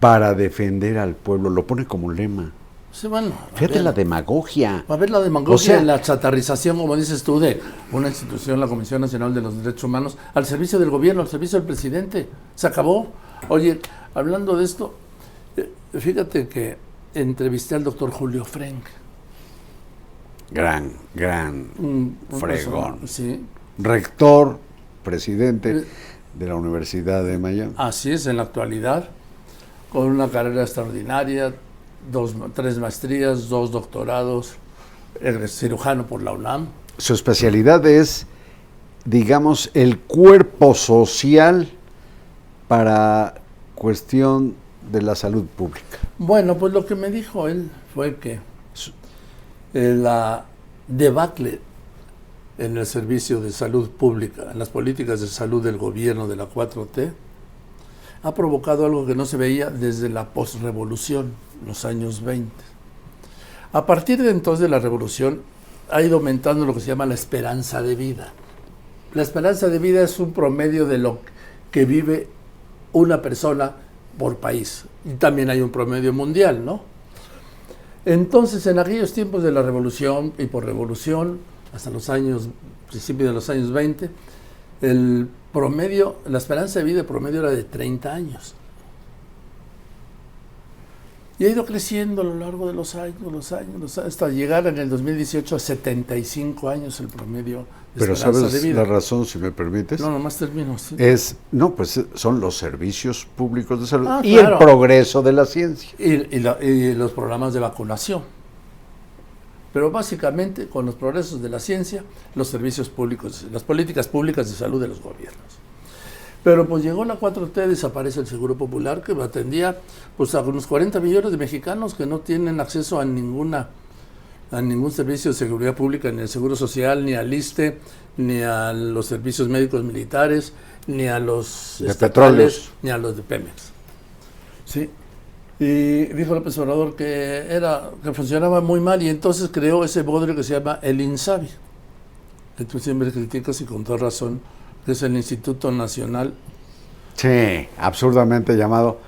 Speaker 3: para defender al pueblo, lo pone como lema.
Speaker 2: Sí, bueno,
Speaker 3: Fíjate
Speaker 2: ver,
Speaker 3: la demagogia.
Speaker 2: a ver la demagogia
Speaker 3: O sea-
Speaker 2: la chatarrización, como dices tú, de una institución, la Comisión Nacional de los Derechos Humanos, al servicio del gobierno, al servicio del presidente. Se acabó. Oye, hablando de esto, eh, fíjate que entrevisté al doctor Julio Frenk.
Speaker 3: Gran, gran
Speaker 2: un- un
Speaker 3: Fregón.
Speaker 2: persona- Sí,
Speaker 3: rector, presidente
Speaker 2: Eh.
Speaker 3: de la Universidad de Miami.
Speaker 2: Así es, en la actualidad, con una carrera extraordinaria, dos, tres maestrías, dos doctorados, cirujano por la UNAM.
Speaker 3: Su especialidad es, digamos, el cuerpo social para cuestión de la salud pública.
Speaker 2: Bueno, pues lo que me dijo él fue que eh, la debacle en el servicio de salud pública, en las políticas de salud del gobierno de la 4T, ha provocado algo que no se veía desde la posrevolución, los años 20. A partir de entonces de la revolución ha ido aumentando lo que se llama la esperanza de vida. La esperanza de vida es un promedio de lo que vive una persona por país. Y también hay un promedio mundial, ¿no? Entonces, en aquellos tiempos de la revolución y por revolución, hasta los años, principios de los años 20, el promedio, la esperanza de vida promedio era de 30 años. Y ha ido creciendo a lo largo de los años, los años, los años, hasta llegar en el 2018 a 75 años el promedio de
Speaker 3: Pero
Speaker 2: esperanza
Speaker 3: ¿sabes
Speaker 2: de vida.
Speaker 3: la razón, si me permites?
Speaker 2: No, nomás termino. sí.
Speaker 3: Es, no, pues son los servicios públicos de salud
Speaker 2: Ah,
Speaker 3: y
Speaker 2: claro.
Speaker 3: el progreso de la ciencia.
Speaker 2: y, y la- y los programas de vacunación. Pero básicamente con los progresos de la ciencia, los servicios públicos, las políticas públicas de salud de los gobiernos. Pero pues llegó la 4T, desaparece el Seguro Popular que atendía pues a unos 40 millones de mexicanos que no tienen acceso a ninguna a ningún servicio de seguridad pública, ni al Seguro Social, ni al ISTE, ni a los servicios médicos militares, ni a los
Speaker 3: De petróleos.
Speaker 2: ni a los de Pemex. Sí. Y dijo López Obrador que era que funcionaba muy mal y entonces creó ese bodrio que se llama el INSABI. Que tú siempre criticas y con toda razón, es el Instituto Nacional.
Speaker 3: Sí, absurdamente llamado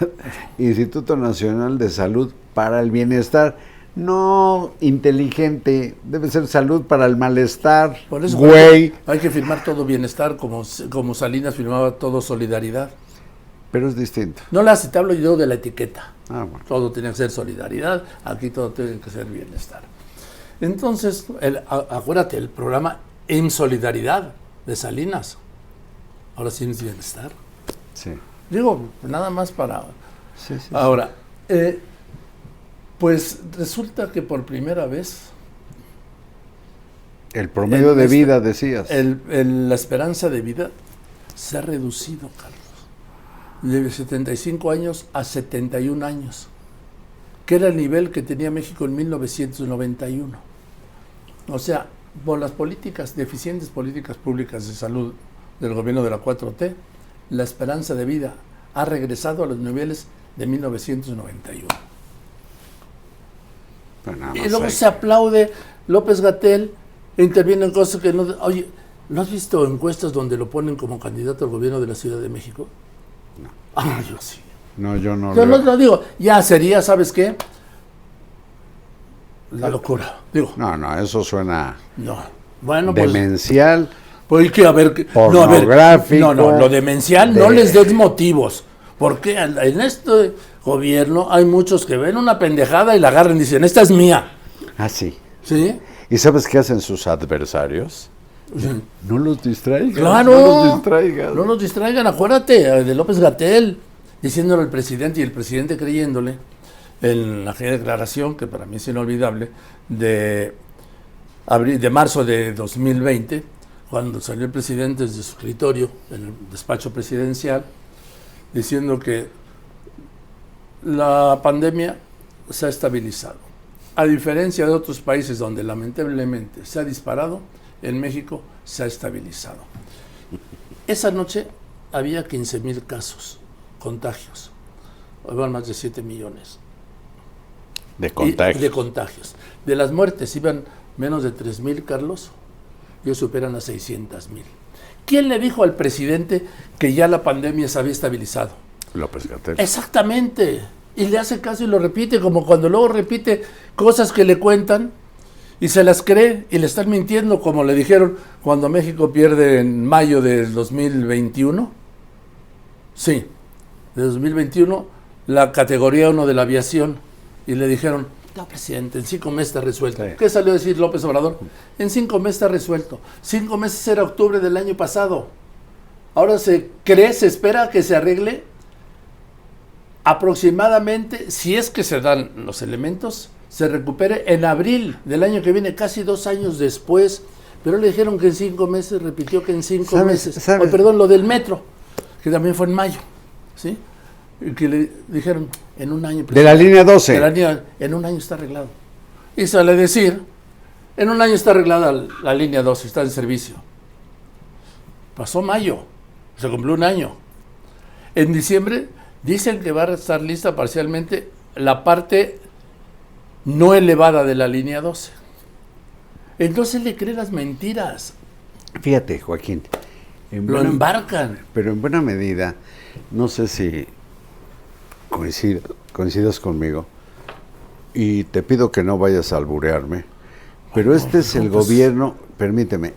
Speaker 3: Instituto Nacional de Salud para el Bienestar. No inteligente, debe ser salud para el malestar.
Speaker 2: Por eso
Speaker 3: güey.
Speaker 2: hay que firmar todo bienestar como, como Salinas firmaba todo solidaridad.
Speaker 3: Pero es distinto.
Speaker 2: No la te hablo yo de la etiqueta.
Speaker 3: Ah, bueno.
Speaker 2: Todo tiene que ser solidaridad, aquí todo tiene que ser bienestar. Entonces, el- acuérdate, el programa En Solidaridad de Salinas, ahora sí es bienestar.
Speaker 3: Sí.
Speaker 2: Digo, nada más para...
Speaker 3: Sí, sí, sí.
Speaker 2: Ahora, eh, pues resulta que por primera vez
Speaker 3: El promedio
Speaker 2: el-
Speaker 3: de vida, decías.
Speaker 2: el- el- la esperanza de vida se ha reducido, Carlos. de 75 años a 71 años, que era el nivel que tenía México en 1991. O sea, por las políticas, deficientes políticas públicas de salud del gobierno de la 4T, la esperanza de vida ha regresado a los niveles de 1991. y luego se aplaude López Gatel, interviene en cosas que no... Oye, ¿no has visto encuestas donde lo ponen como candidato al gobierno de la Ciudad de México?
Speaker 3: No.
Speaker 2: Ah, yo sí.
Speaker 3: No, yo no.
Speaker 2: Yo no lo digo. Ya sería, ¿sabes qué? La locura. Digo.
Speaker 3: No, no, eso suena
Speaker 2: no. Bueno, pues,
Speaker 3: demencial.
Speaker 2: Pues que haber
Speaker 3: no, a ver,
Speaker 2: no, no, lo demencial no les des motivos. Porque en este gobierno hay muchos que ven una pendejada y la agarran y dicen, esta es mía.
Speaker 3: Ah, sí.
Speaker 2: ¿Sí?
Speaker 3: ¿Y sabes qué hacen sus adversarios? No los distraigan.
Speaker 2: Claro.
Speaker 3: No los distraigan.
Speaker 2: No los distraigan. Acuérdate de López Gatel diciéndole al presidente y el presidente creyéndole en la declaración, que para mí es inolvidable, de, abril, de marzo de 2020, cuando salió el presidente desde su escritorio, en el despacho presidencial, diciendo que la pandemia se ha estabilizado. A diferencia de otros países donde lamentablemente se ha disparado, en México se ha estabilizado. Esa noche había 15 mil casos, contagios. Iban más de 7 millones.
Speaker 3: De contagios.
Speaker 2: de contagios. De las muertes iban menos de 3 mil, Carlos, y superan a 600 mil. ¿Quién le dijo al presidente que ya la pandemia se había estabilizado?
Speaker 3: López Gatel.
Speaker 2: Exactamente. Y le hace caso y lo repite, como cuando luego repite cosas que le cuentan y se las cree y le están mintiendo, como le dijeron cuando México pierde en mayo del 2021. Sí, de 2021, la categoría 1 de la aviación. Y le dijeron, no, presidente, en cinco meses está resuelto. ¿Qué salió a decir López Obrador? En cinco meses está resuelto. Cinco meses era octubre del año pasado. Ahora se cree, se espera que se arregle aproximadamente, si es que se dan los elementos, se recupere en abril del año que viene, casi dos años después. Pero le dijeron que en cinco meses, repitió que en cinco meses. perdón, lo del metro, que también fue en mayo. ¿Sí? Que le dijeron en un año.
Speaker 3: De la línea 12.
Speaker 2: en un año está arreglado. Y sale decir, en un año está arreglada la, línea 12, está en servicio. Pasó mayo, se cumplió un año. En diciembre dicen que va a estar lista parcialmente la parte no elevada de la línea 12. Entonces le cree las mentiras.
Speaker 3: Fíjate, Joaquín.
Speaker 2: Lo embarcan.
Speaker 3: Pero en buena medida, no sé si coincidas conmigo y te pido que no vayas a alburearme, pero este es el pues. gobierno, permíteme,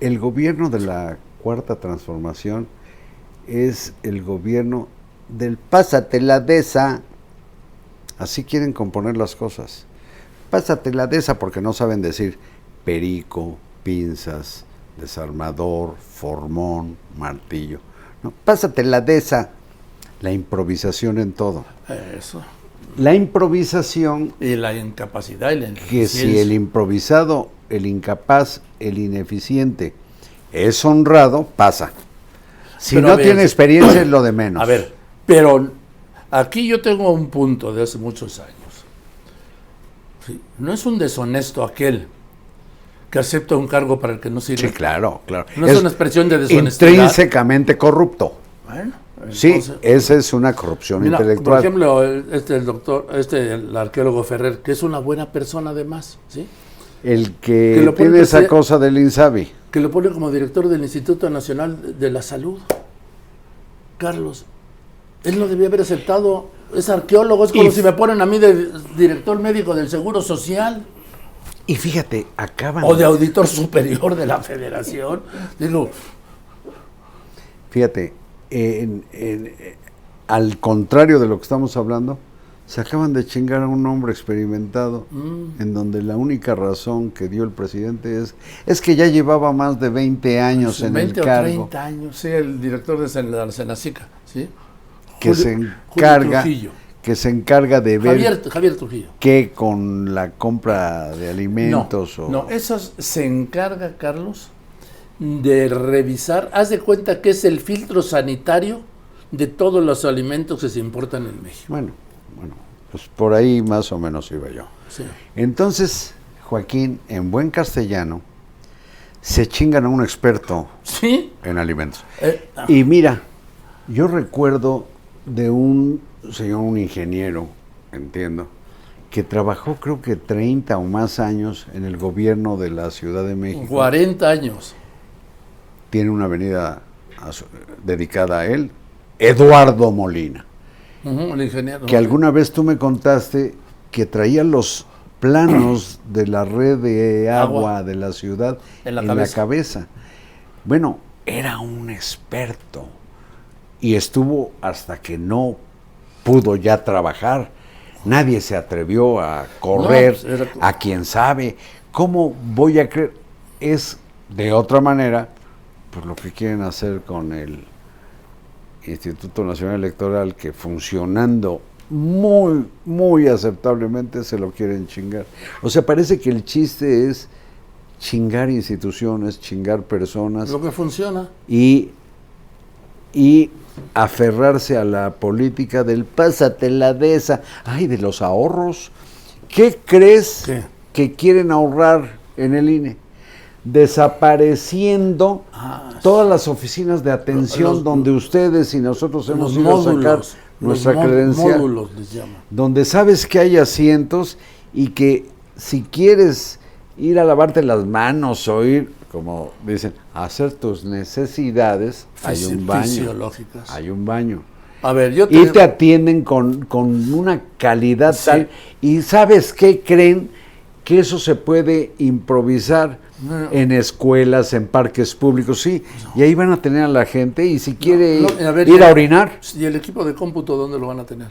Speaker 3: el gobierno de la cuarta transformación es el gobierno del pásate la de esa. Así quieren componer las cosas. Pásate la de esa porque no saben decir perico, pinzas, desarmador, formón, martillo. No, pásate la de esa la improvisación en todo.
Speaker 2: Eso.
Speaker 3: La improvisación.
Speaker 2: Y la incapacidad y la
Speaker 3: Que si el improvisado, el incapaz, el ineficiente es honrado, pasa. Si no tiene experiencia es lo de menos.
Speaker 2: A ver, pero aquí yo tengo un punto de hace muchos años. no es un deshonesto aquel que acepta un cargo para el que no sirve.
Speaker 3: Sí, claro, claro.
Speaker 2: No es, una expresión de deshonestidad.
Speaker 3: Intrínsecamente corrupto. Bueno, sí, esa es una corrupción intelectual.
Speaker 2: Por ejemplo, este el doctor, este el arqueólogo Ferrer, que es una buena persona además, ¿sí?
Speaker 3: El que, tiene esa cosa del INSABI.
Speaker 2: Que lo pone como director del Instituto Nacional de la Salud. Carlos, él no debía haber aceptado, es arqueólogo, es como si me ponen a mí de director médico del Seguro Social.
Speaker 3: Y fíjate, acaban...
Speaker 2: O de auditor superior de la federación. Digo...
Speaker 3: Fíjate, al contrario de lo que estamos hablando, se acaban de chingar a un hombre experimentado, mm. en donde la única razón que dio el presidente es, es que ya llevaba más de 20 años en el cargo.
Speaker 2: 30 años, sí, el director de la Senacica, ¿sí?
Speaker 3: Que se encarga que se encarga de
Speaker 2: ver Javier, Trujillo.
Speaker 3: que con la compra de alimentos
Speaker 2: no, o... No, eso se encarga, Carlos, de revisar, haz de cuenta que es el filtro sanitario de todos los alimentos que se importan en México.
Speaker 3: Bueno, bueno, pues por ahí más o menos iba yo.
Speaker 2: Sí.
Speaker 3: Entonces, Joaquín, en buen castellano, se chingan a un experto
Speaker 2: ¿Sí?
Speaker 3: en alimentos.
Speaker 2: Eh, ah,
Speaker 3: Y mira, yo recuerdo de un señor, un ingeniero, entiendo, que trabajó creo que 30 o más años en el gobierno de la Ciudad de México.
Speaker 2: 40 años.
Speaker 3: Tiene una avenida su- dedicada a él, Eduardo Molina,
Speaker 2: el ingeniero.
Speaker 3: que alguna vez tú me contaste que traía los planos de la red de agua,
Speaker 2: Agua.
Speaker 3: de la ciudad
Speaker 2: En la cabeza.
Speaker 3: cabeza. Bueno, era un experto y estuvo hasta que no pudo ya trabajar. Nadie se atrevió a correr,
Speaker 2: pues, era-
Speaker 3: a quien sabe. ¿Cómo voy a creer? Es de otra manera, pues lo que quieren hacer con el Instituto Nacional Electoral, que funcionando muy, muy aceptablemente se lo quieren chingar. O sea, parece que el chiste es chingar instituciones, chingar personas
Speaker 2: Lo que funciona.
Speaker 3: y, y aferrarse a la política del pásatela de esa, ay, de los ahorros. ¿Qué crees
Speaker 2: ¿Qué?
Speaker 3: que quieren ahorrar en el INE? Desapareciendo
Speaker 2: Ah,
Speaker 3: todas las oficinas de atención
Speaker 2: Los-
Speaker 3: donde ustedes y nosotros hemos ido a sacar nuestra credencial
Speaker 2: Módulos
Speaker 3: donde sabes que hay asientos y que si quieres ir a lavarte las manos o ir, como dicen, a hacer tus necesidades, hay un baño. Hay un baño.
Speaker 2: A ver, yo
Speaker 3: Y
Speaker 2: te-
Speaker 3: te atienden con, con una calidad
Speaker 2: Sí.
Speaker 3: tal. Y sabes qué creen que eso se puede improvisar
Speaker 2: No.
Speaker 3: en escuelas, en parques públicos, sí. Y ahí van a tener a la gente y si quiere
Speaker 2: no, a ver,
Speaker 3: ir a orinar,
Speaker 2: ¿Y el equipo de cómputo dónde lo van a tener?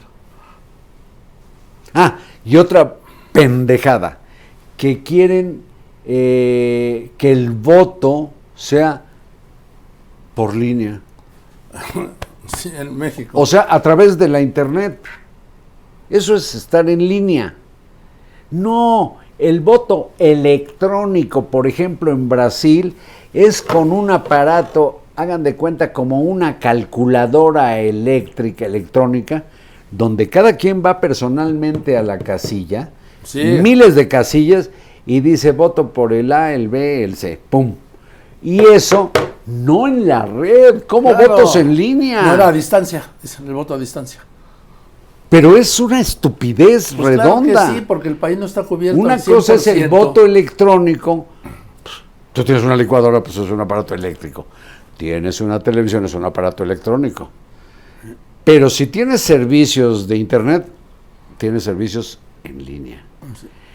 Speaker 3: Ah, y otra pendejada, que quieren eh, que el voto sea por línea,
Speaker 2: Sí, en México.
Speaker 3: o sea, a través de la internet. Eso es estar en línea. No, el voto electrónico, por ejemplo, en Brasil, es con un aparato, hagan de cuenta, como una calculadora eléctrica, electrónica, donde cada quien va personalmente a la casilla,
Speaker 2: Sí.
Speaker 3: miles de casillas, y dice voto por el A, el B, el C, ¡pum! Y eso no en la red, como
Speaker 2: Claro.
Speaker 3: votos en línea.
Speaker 2: No era a distancia, es el voto a distancia.
Speaker 3: Pero es una estupidez
Speaker 2: Pues claro que
Speaker 3: redonda.
Speaker 2: sí, porque el país no está cubierto.
Speaker 3: Una
Speaker 2: al
Speaker 3: cosa es el
Speaker 2: 100%.
Speaker 3: voto electrónico. Tú tienes una licuadora, pues es un aparato eléctrico. Tienes una televisión, es un aparato electrónico. Pero si tienes servicios de internet, tienes servicios en línea.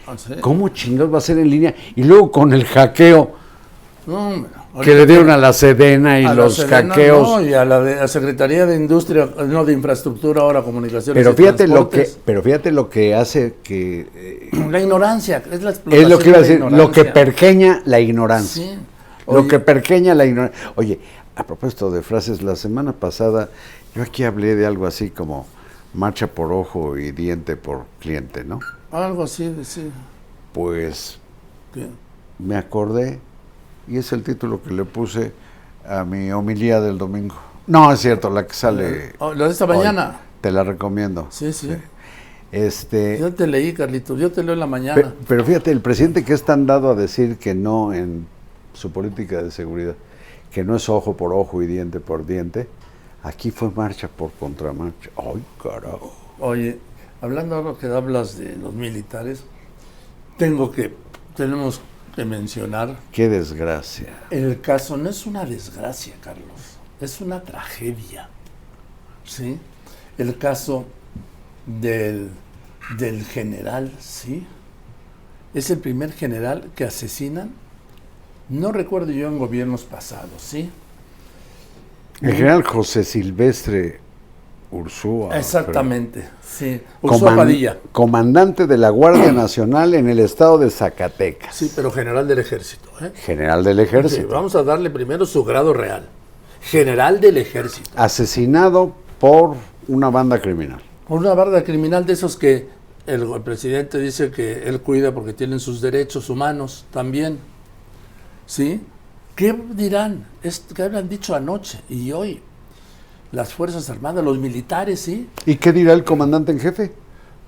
Speaker 2: Ah, sí.
Speaker 3: ¿Cómo chingados va a ser en línea? Y luego con el hackeo
Speaker 2: No,
Speaker 3: que le dieron a la Sedena y
Speaker 2: a
Speaker 3: los
Speaker 2: Sedena,
Speaker 3: hackeos.
Speaker 2: no, y a la, de, la Secretaría de Industria, no de Infraestructura, ahora Comunicaciones.
Speaker 3: pero
Speaker 2: y
Speaker 3: fíjate lo que, pero fíjate lo que hace que eh,
Speaker 2: La ignorancia, es la explotación
Speaker 3: es lo que iba a
Speaker 2: de
Speaker 3: decir, lo que pergeña la ignorancia.
Speaker 2: Sí.
Speaker 3: Lo que pergeña la ignorancia. Oye, a propósito de frases, la semana pasada yo aquí hablé de algo así como marcha por ojo y diente por cliente, ¿no?
Speaker 2: Algo así, sí.
Speaker 3: Pues
Speaker 2: que-
Speaker 3: me acordé y es el título que le puse a mi homilía del domingo. No, es cierto, la que sale.
Speaker 2: Oh, la de esta
Speaker 3: hoy.
Speaker 2: mañana.
Speaker 3: Te la recomiendo.
Speaker 2: Sí, sí.
Speaker 3: Este,
Speaker 2: Yo te leí, Carlitos. Yo te leo en la mañana.
Speaker 3: Pero fíjate, el presidente que es tan dado a decir que no en su política de seguridad, que no es ojo por ojo y diente por diente, aquí fue marcha por contramarcha. ¡Ay, carajo!
Speaker 2: Oye, hablando ahora que hablas de los militares, tengo que, tenemos mencionar,
Speaker 3: ¡Qué desgracia!
Speaker 2: el caso no es una desgracia, Carlos, es una tragedia. ¿Sí? El caso del, del general, ¿sí? Es el primer general que asesinan. No recuerdo yo en gobiernos pasados, ¿sí?
Speaker 3: El general José Silvestre Ursúa.
Speaker 2: Exactamente, sí. Ursúa
Speaker 3: coman-
Speaker 2: Padilla.
Speaker 3: comandante de la Guardia Nacional en el estado de Zacatecas.
Speaker 2: Sí, pero general del ejército. ¿eh?
Speaker 3: General del
Speaker 2: Sí,
Speaker 3: ejército.
Speaker 2: vamos a darle primero su grado real. General del ejército.
Speaker 3: Asesinado por una banda criminal.
Speaker 2: Una barda criminal de esos que el, el presidente dice que él cuida porque tienen sus derechos humanos también. ¿Sí? ¿Qué dirán? Es, ¿Qué habrán dicho anoche y hoy? Las Fuerzas Armadas, los militares, sí.
Speaker 3: ¿Y qué dirá el comandante en jefe?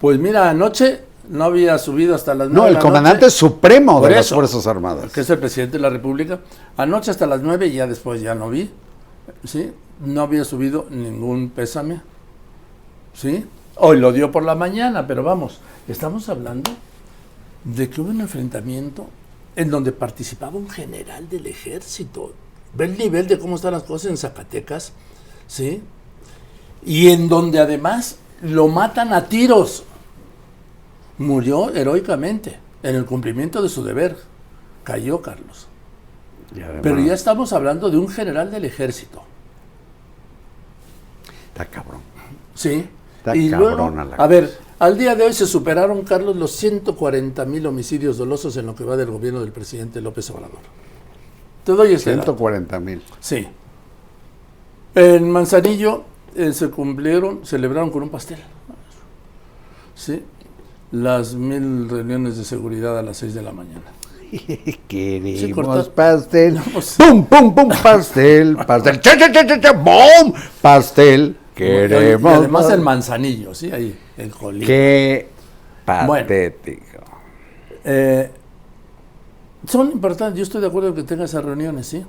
Speaker 2: Pues mira, anoche no había subido hasta las
Speaker 3: No,
Speaker 2: nueve
Speaker 3: el
Speaker 2: de la
Speaker 3: comandante
Speaker 2: noche,
Speaker 3: supremo
Speaker 2: Por
Speaker 3: de las. Fuerzas Armadas.
Speaker 2: que es el presidente de la República. Anoche hasta las 9 y ya después ya no vi. ¿Sí? No había subido ningún pésame. ¿Sí? Hoy lo dio por la mañana, pero vamos, estamos hablando de que hubo un enfrentamiento en donde participaba un general del ejército. Ve el nivel de cómo están las cosas en Zacatecas, ¿sí? Y en donde además lo matan a tiros. Murió heroicamente en el cumplimiento de su deber. Cayó Carlos.
Speaker 3: Además,
Speaker 2: Pero ya estamos hablando de un general del ejército.
Speaker 3: Está cabrón.
Speaker 2: Sí.
Speaker 3: Está
Speaker 2: y luego,
Speaker 3: cabrona la
Speaker 2: a ver, al día de hoy se superaron, Carlos, los 140 mil homicidios dolosos en lo que va del gobierno del presidente López Obrador. Te doy este dato.
Speaker 3: 140 mil.
Speaker 2: Sí. En Manzanillo eh, se cumplieron, celebraron con un pastel. Sí. Las mil reuniones de seguridad a las 6 de la mañana.
Speaker 3: Queremos
Speaker 2: cortas-
Speaker 3: pastel. ¡Pum, pum, pum! Pastel, pastel. ¡Cha, cha, cha, cha, cha! ¡Bum! Pastel. Queremos.
Speaker 2: Y además el. Manzanillo, sí, ahí, el colín.
Speaker 3: Qué
Speaker 2: Bueno.
Speaker 3: patético.
Speaker 2: Eh, son importantes, yo estoy de acuerdo en que tenga esas reuniones, sí.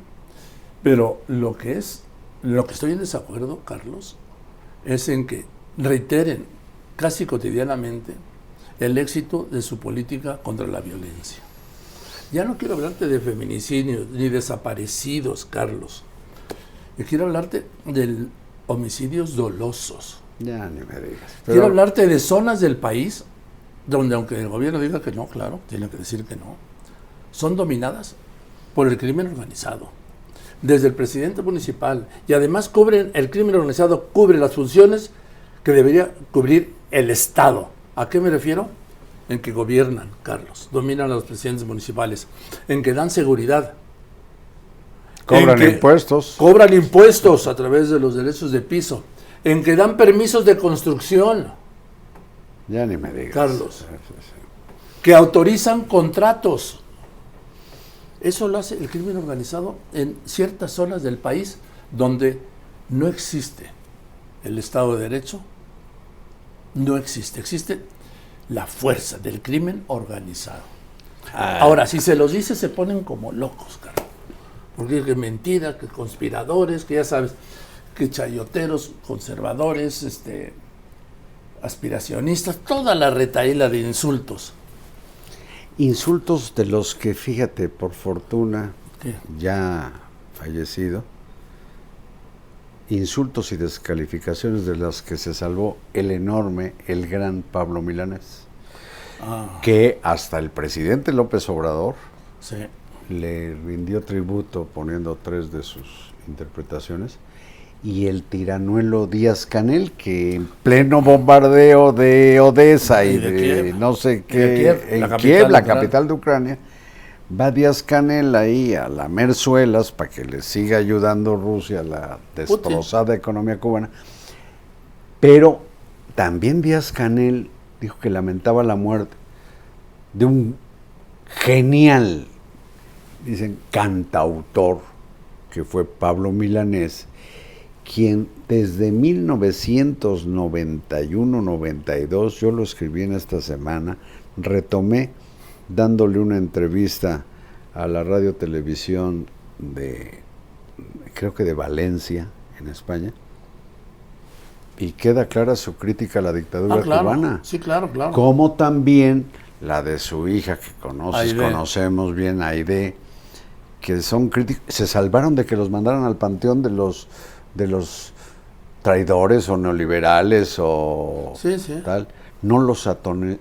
Speaker 2: Pero lo que es, lo que estoy en desacuerdo, Carlos, es en que reiteren casi cotidianamente el éxito de su política contra la violencia. Ya no quiero hablarte de feminicidios ni desaparecidos, Carlos. Yo quiero hablarte de homicidios dolosos.
Speaker 3: Ya ni me digas.
Speaker 2: Quiero hablarte de zonas del país donde, aunque el gobierno diga que no, claro, tiene que decir que no, son dominadas por el crimen organizado. Desde el presidente municipal. Y además cubren, el crimen organizado cubre las funciones que debería cubrir el Estado. ¿A qué me refiero? En que gobiernan, Carlos, dominan a los presidentes municipales, en que dan seguridad,
Speaker 3: Cobran impuestos.
Speaker 2: Cobran impuestos a través de los derechos de piso, en que dan permisos de construcción.
Speaker 3: Ya ni me digas.
Speaker 2: Carlos. que autorizan contratos. Eso lo hace el crimen organizado en ciertas zonas del país donde no existe el Estado de Derecho, no existe, existe la fuerza del crimen organizado. Ahora, si se los dice, se ponen como locos, Carlos. Porque es que mentira, que conspiradores, que ya sabes, que chayoteros, conservadores, este, aspiracionistas, toda la retaíla de insultos.
Speaker 3: Insultos de los que, fíjate, por fortuna,
Speaker 2: ¿Qué?
Speaker 3: ya fallecido, insultos y descalificaciones de las que se salvó el enorme, el gran Pablo Milanés,
Speaker 2: Ah,
Speaker 3: que hasta el presidente López Obrador
Speaker 2: sí.
Speaker 3: le rindió tributo poniendo tres de sus interpretaciones, y el tiranuelo Díaz Canel, que en pleno bombardeo de Odessa y,
Speaker 2: Y de Kiev.
Speaker 3: no sé
Speaker 2: de
Speaker 3: qué,
Speaker 2: Kiev,
Speaker 3: en
Speaker 2: la
Speaker 3: Kiev,
Speaker 2: capital
Speaker 3: la capital de Ucrania, va Díaz Canel ahí a lamer suelas para que le siga ayudando Rusia a la destrozada economía cubana. Pero también Díaz Canel dijo que lamentaba la muerte de un genial, dicen, cantautor, que fue Pablo Milanés, quien desde 1991-92, yo lo escribí en esta semana, retomé dándole una entrevista a la radio televisión de, creo que de Valencia, en España, y queda clara su crítica a la dictadura
Speaker 2: Ah, claro.
Speaker 3: cubana
Speaker 2: Sí, claro, claro.
Speaker 3: como también la de su hija que conoces,
Speaker 2: Aide.
Speaker 3: conocemos bien, Aide, que son críticos, se salvaron de que los mandaran al panteón de los de los traidores o neoliberales o
Speaker 2: Sí, sí.
Speaker 3: tal. No los,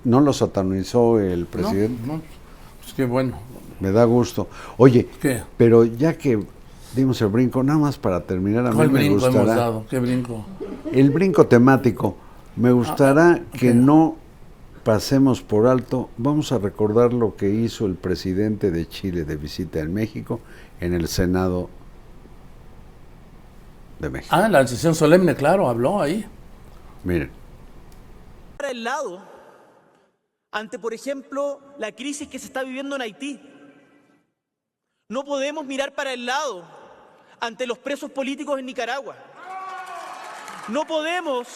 Speaker 3: no los satanizó el
Speaker 2: No,
Speaker 3: presidente.
Speaker 2: no, pues qué bueno.
Speaker 3: Me da gusto. Oye,
Speaker 2: ¿Qué?
Speaker 3: pero ya que dimos el brinco, nada más para terminar, a mí
Speaker 2: ¿Cuál
Speaker 3: me
Speaker 2: brinco hemos
Speaker 3: gustará
Speaker 2: dado? ¿Qué brinco?
Speaker 3: el brinco temático. Me gustará que
Speaker 2: ok.
Speaker 3: no pasemos por alto. Vamos a recordar lo que hizo el presidente de Chile de visita en México en el Senado de México.
Speaker 2: Ah, la sesión solemne, claro, habló ahí.
Speaker 3: Miren,
Speaker 4: para el lado ante, por ejemplo, la crisis que se está viviendo en Haití. No podemos mirar para el lado ante los presos políticos en Nicaragua. No podemos,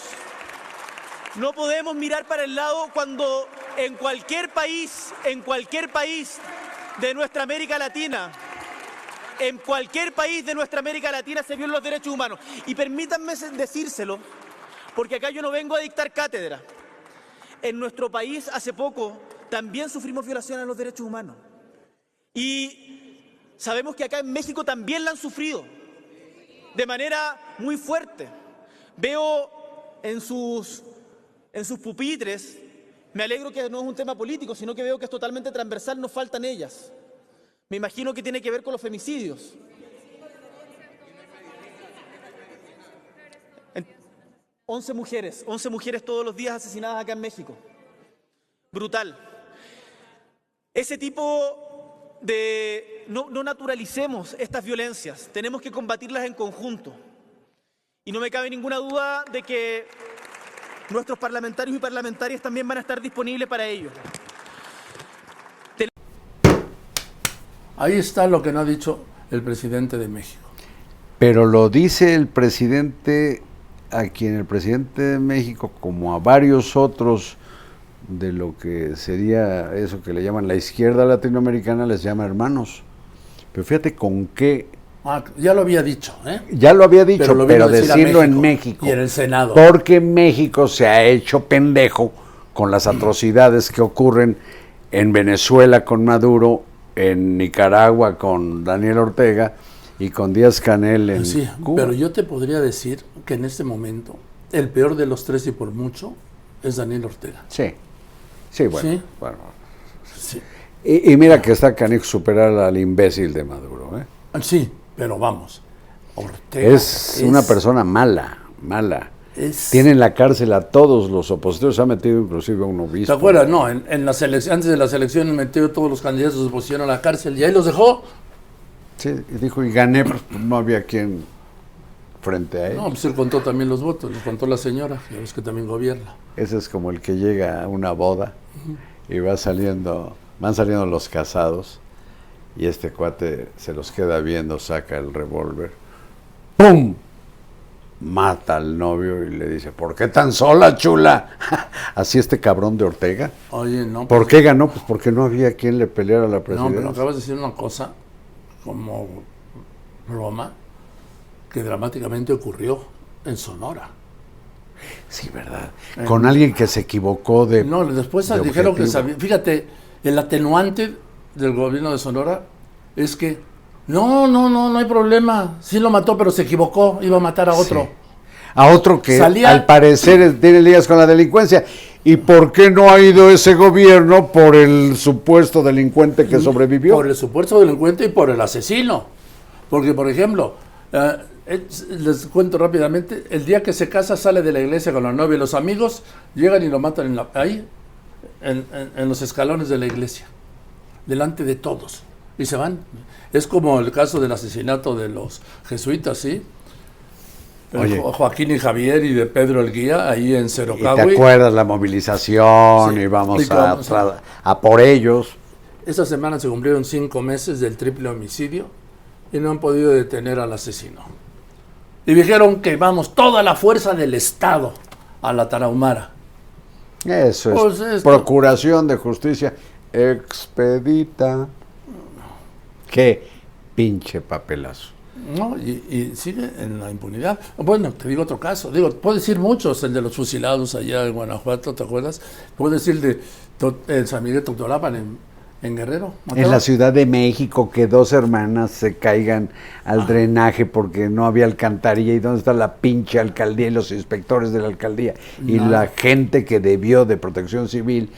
Speaker 4: no podemos mirar para el lado cuando en cualquier país, en cualquier país de nuestra América Latina, en cualquier país de nuestra América Latina se violan los derechos humanos. Y permítanme decírselo, porque acá yo no vengo a dictar cátedra. En nuestro país hace poco también sufrimos violaciones a los derechos humanos. Y sabemos que acá en México también la han sufrido de manera muy fuerte. Veo en sus, en sus pupitres, me alegro que no es un tema político, sino que veo que es totalmente transversal, nos faltan ellas. Me imagino que tiene que ver con los femicidios. 11 mujeres, 11 mujeres todos los días asesinadas acá en México. Brutal. Ese tipo de... No, no naturalicemos estas violencias, tenemos que combatirlas en conjunto. Y no me cabe ninguna duda de que nuestros parlamentarios y parlamentarias también van a estar disponibles para ello.
Speaker 2: Ahí está lo que no ha dicho el presidente de México.
Speaker 3: Pero lo dice el presidente, a quien el presidente de México, como a varios otros de lo que sería eso que le llaman la izquierda latinoamericana, les llama hermanos. Pero fíjate con qué...
Speaker 2: Ah, ya lo había dicho, ¿eh?
Speaker 3: Ya lo había dicho,
Speaker 2: Pero decir
Speaker 3: decirlo en
Speaker 2: México
Speaker 3: México.
Speaker 2: y en el Senado.
Speaker 3: Porque México se ha hecho pendejo con las atrocidades que ocurren en Venezuela con Maduro, en Nicaragua con Daniel Ortega y con Díaz Canel en
Speaker 2: Sí,
Speaker 3: Cuba.
Speaker 2: pero yo te podría decir que en este momento el peor de los tres y por mucho es Daniel Ortega.
Speaker 3: Sí, sí, bueno.
Speaker 2: Sí.
Speaker 3: bueno.
Speaker 2: Sí,
Speaker 3: Y, y mira que está canijo superar al imbécil de Maduro. ¿eh?
Speaker 2: sí pero vamos. Ortega
Speaker 3: Es, una persona mala, mala.
Speaker 2: Es-
Speaker 3: Tiene en la cárcel a todos los opositores, ha metido inclusive a un obispo.
Speaker 2: ¿Te acuerdas? No, en, en las antes de las elecciones metió todos los candidatos de oposición a la cárcel y ahí los dejó.
Speaker 3: Sí, dijo, y gané, pues no había quien frente a él.
Speaker 2: No, pues él contó también los votos, los contó la señora, ya ves que también gobierna.
Speaker 3: Ese es como el que llega a una boda y va saliendo, van saliendo los casados y este cuate se los queda viendo, saca el revólver, ¡pum! Mata al novio y le dice, ¿por qué tan sola, chula? Así este cabrón de Ortega.
Speaker 2: Oye, no.
Speaker 3: ¿Por qué ganó? Pues porque no había quien le peleara a la
Speaker 2: No,
Speaker 3: presidencia.
Speaker 2: pero acabas de decir una cosa como broma que dramáticamente ocurrió en Sonora.
Speaker 3: Sí, ¿verdad? Con alguien que se equivocó de...
Speaker 2: No, después
Speaker 3: de
Speaker 2: dijeron que sabía. Fíjate, el atenuante del gobierno de Sonora es que no, no, no, no hay problema. Sí lo mató, pero se equivocó, iba a matar a otro.
Speaker 3: Sí. A otro que
Speaker 2: Salía-
Speaker 3: al parecer tiene ligas con la delincuencia. ¿Y por qué no ha ido ese gobierno por el supuesto delincuente que sobrevivió?
Speaker 2: Por el supuesto delincuente y por el asesino. Porque, por ejemplo, eh, es- les cuento rápidamente, el día que se casa sale de la iglesia con la novia y los amigos, llegan y lo matan en la- ahí, en, en- en los escalones de la iglesia, delante de todos. Y se van. Es como el caso del asesinato de los jesuitas, ¿sí? El
Speaker 3: Oye.
Speaker 2: Jo- Joaquín y Javier y de Pedro el Guía, ahí en
Speaker 3: ¿Y
Speaker 2: Cerocagüe.
Speaker 3: te acuerdas la movilización
Speaker 2: Sí.
Speaker 3: y vamos a,
Speaker 2: a-
Speaker 3: por ellos?
Speaker 2: Esta semana se cumplieron cinco meses del triple homicidio y no han podido detener al asesino. Y dijeron que vamos toda la fuerza del Estado a la Tarahumara.
Speaker 3: Eso es
Speaker 2: Pues
Speaker 3: procuración de justicia expedita. Qué pinche papelazo.
Speaker 2: ¿no? Y, y sigue en la impunidad. Bueno, te digo otro caso. Digo, puedo decir muchos, el de los fusilados allá en Guanajuato, ¿te acuerdas? Puedo decir de el San Miguel Totolapan en, en Guerrero.
Speaker 3: En la Ciudad de México que dos hermanas se caigan al
Speaker 2: Ah.
Speaker 3: drenaje porque no había alcantarilla y dónde está la pinche alcaldía y los inspectores de la alcaldía y la gente que debió de protección civil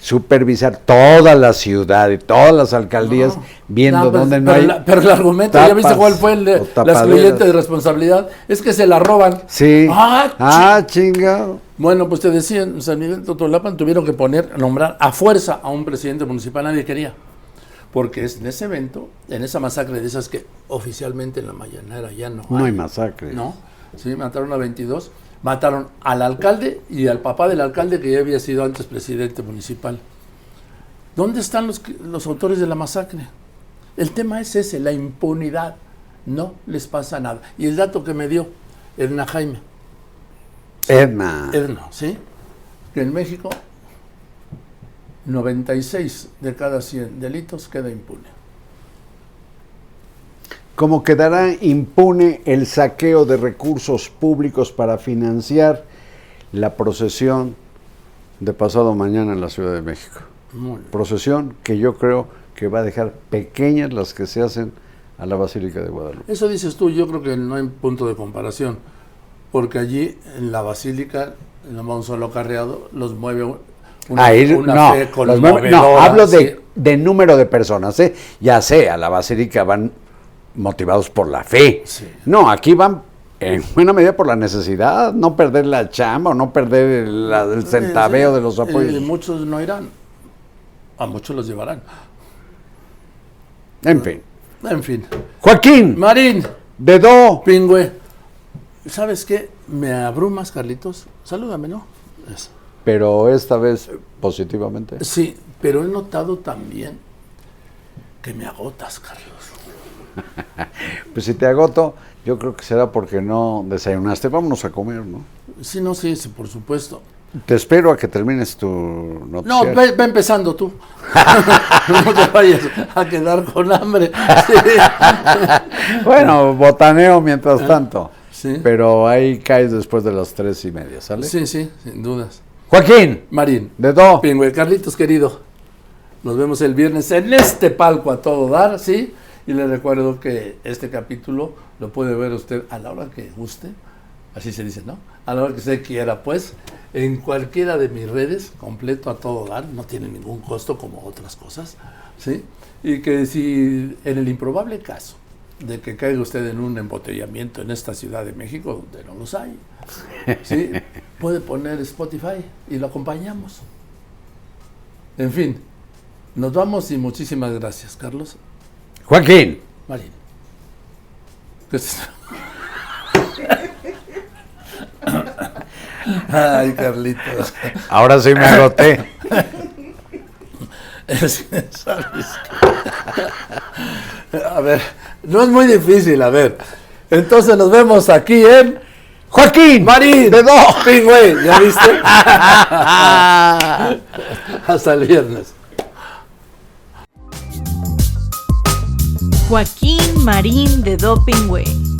Speaker 3: supervisar toda la ciudad y todas las alcaldías
Speaker 2: No.
Speaker 3: viendo
Speaker 2: No, pues,
Speaker 3: dónde no
Speaker 2: pero
Speaker 3: hay
Speaker 2: la- pero el argumento, ¿ya viste cuál fue el de
Speaker 3: o
Speaker 2: la
Speaker 3: tapaderas.
Speaker 2: excluyente de responsabilidad? Es que se la roban.
Speaker 3: Sí.
Speaker 2: Ah,
Speaker 3: Ah, chingado.
Speaker 2: Bueno, pues te decía, en San Miguel Totolapan tuvieron que poner, nombrar a fuerza a un presidente municipal, nadie quería. Porque es en ese evento, en esa masacre de esas que oficialmente en la mañanera ya no hay.
Speaker 3: No hay masacre.
Speaker 2: No, sí, mataron a 22, mataron al alcalde y al papá del alcalde que ya había sido antes presidente municipal. ¿Dónde están los, los autores de la masacre? El tema es ese, la impunidad. No les pasa nada. Y el dato que me dio Edna Jaime,
Speaker 3: Edna.
Speaker 2: Edna, ¿sí? Que en México 96 de cada 100 delitos queda impune.
Speaker 3: ¿Cómo quedará impune el saqueo de recursos públicos para financiar la procesión de pasado mañana en la Ciudad de México? Procesión que yo creo que va a dejar pequeñas las que se hacen a la Basílica de Guadalupe.
Speaker 2: Eso dices tú, yo creo que no hay punto de comparación, porque allí en la basílica, en el mausoleo carreado, los mueve una,
Speaker 3: Ahí,
Speaker 2: una
Speaker 3: no,
Speaker 2: fe
Speaker 3: los mueve- no, hablo de,
Speaker 2: ¿sí?
Speaker 3: de número de personas, ¿eh? Ya sé, a la Basílica van motivados por la fe.
Speaker 2: Sí.
Speaker 3: No, aquí van en buena medida por la necesidad, no perder la chamba o no perder el, la- el centaveo
Speaker 2: Sí,
Speaker 3: de los apoyos.
Speaker 2: muchos no irán, a muchos los llevarán.
Speaker 3: En fin.
Speaker 2: En fin.
Speaker 3: Joaquín,
Speaker 2: Marín,
Speaker 3: dedo.
Speaker 2: pingüe, ¿sabes qué? Me abrumas, Carlitos. Salúdame, ¿no? Eso.
Speaker 3: Pero esta vez positivamente.
Speaker 2: Sí, pero he notado también que me agotas, Carlos.
Speaker 3: Pues si te agoto, yo creo que será porque no desayunaste. Vámonos a comer, ¿no?
Speaker 2: Sí, no, sí, sí, por supuesto.
Speaker 3: Te espero a que termines tu
Speaker 2: No,
Speaker 3: noticiario.
Speaker 2: ve, ve empezando tú. no te vayas a quedar con hambre. Sí.
Speaker 3: Bueno, botaneo mientras tanto.
Speaker 2: Sí.
Speaker 3: Pero ahí caes después de las tres y media, ¿sale?
Speaker 2: sí, sí, sin dudas.
Speaker 3: Joaquín,
Speaker 2: Marín,
Speaker 3: dedo.
Speaker 2: Pingüe, Carlitos querido. Nos vemos el viernes en este palco a todo dar, ¿sí? Y le recuerdo que este capítulo lo puede ver usted a la hora que guste, así se dice, ¿no? A la hora que usted quiera, pues, en cualquiera de mis redes, completo a todo dar, no tiene ningún costo como otras cosas, ¿sí? Y que si en el improbable caso de que caiga usted en un embotellamiento en esta Ciudad de México, donde no los hay, ¿sí? Puede poner Spotify y lo acompañamos. En fin, nos vamos y muchísimas gracias, Carlos.
Speaker 3: Joaquín,
Speaker 2: Marín. ¿Qué es- Ay, Carlitos.
Speaker 3: ahora sí me agoté.
Speaker 2: A ver, no es muy difícil, a ver. Entonces nos vemos aquí en
Speaker 3: Joaquín,
Speaker 2: Marín.
Speaker 3: dedo.
Speaker 2: Pingüe, ¿ya viste? Hasta el viernes.
Speaker 1: Joaquín Marín de Dopingway.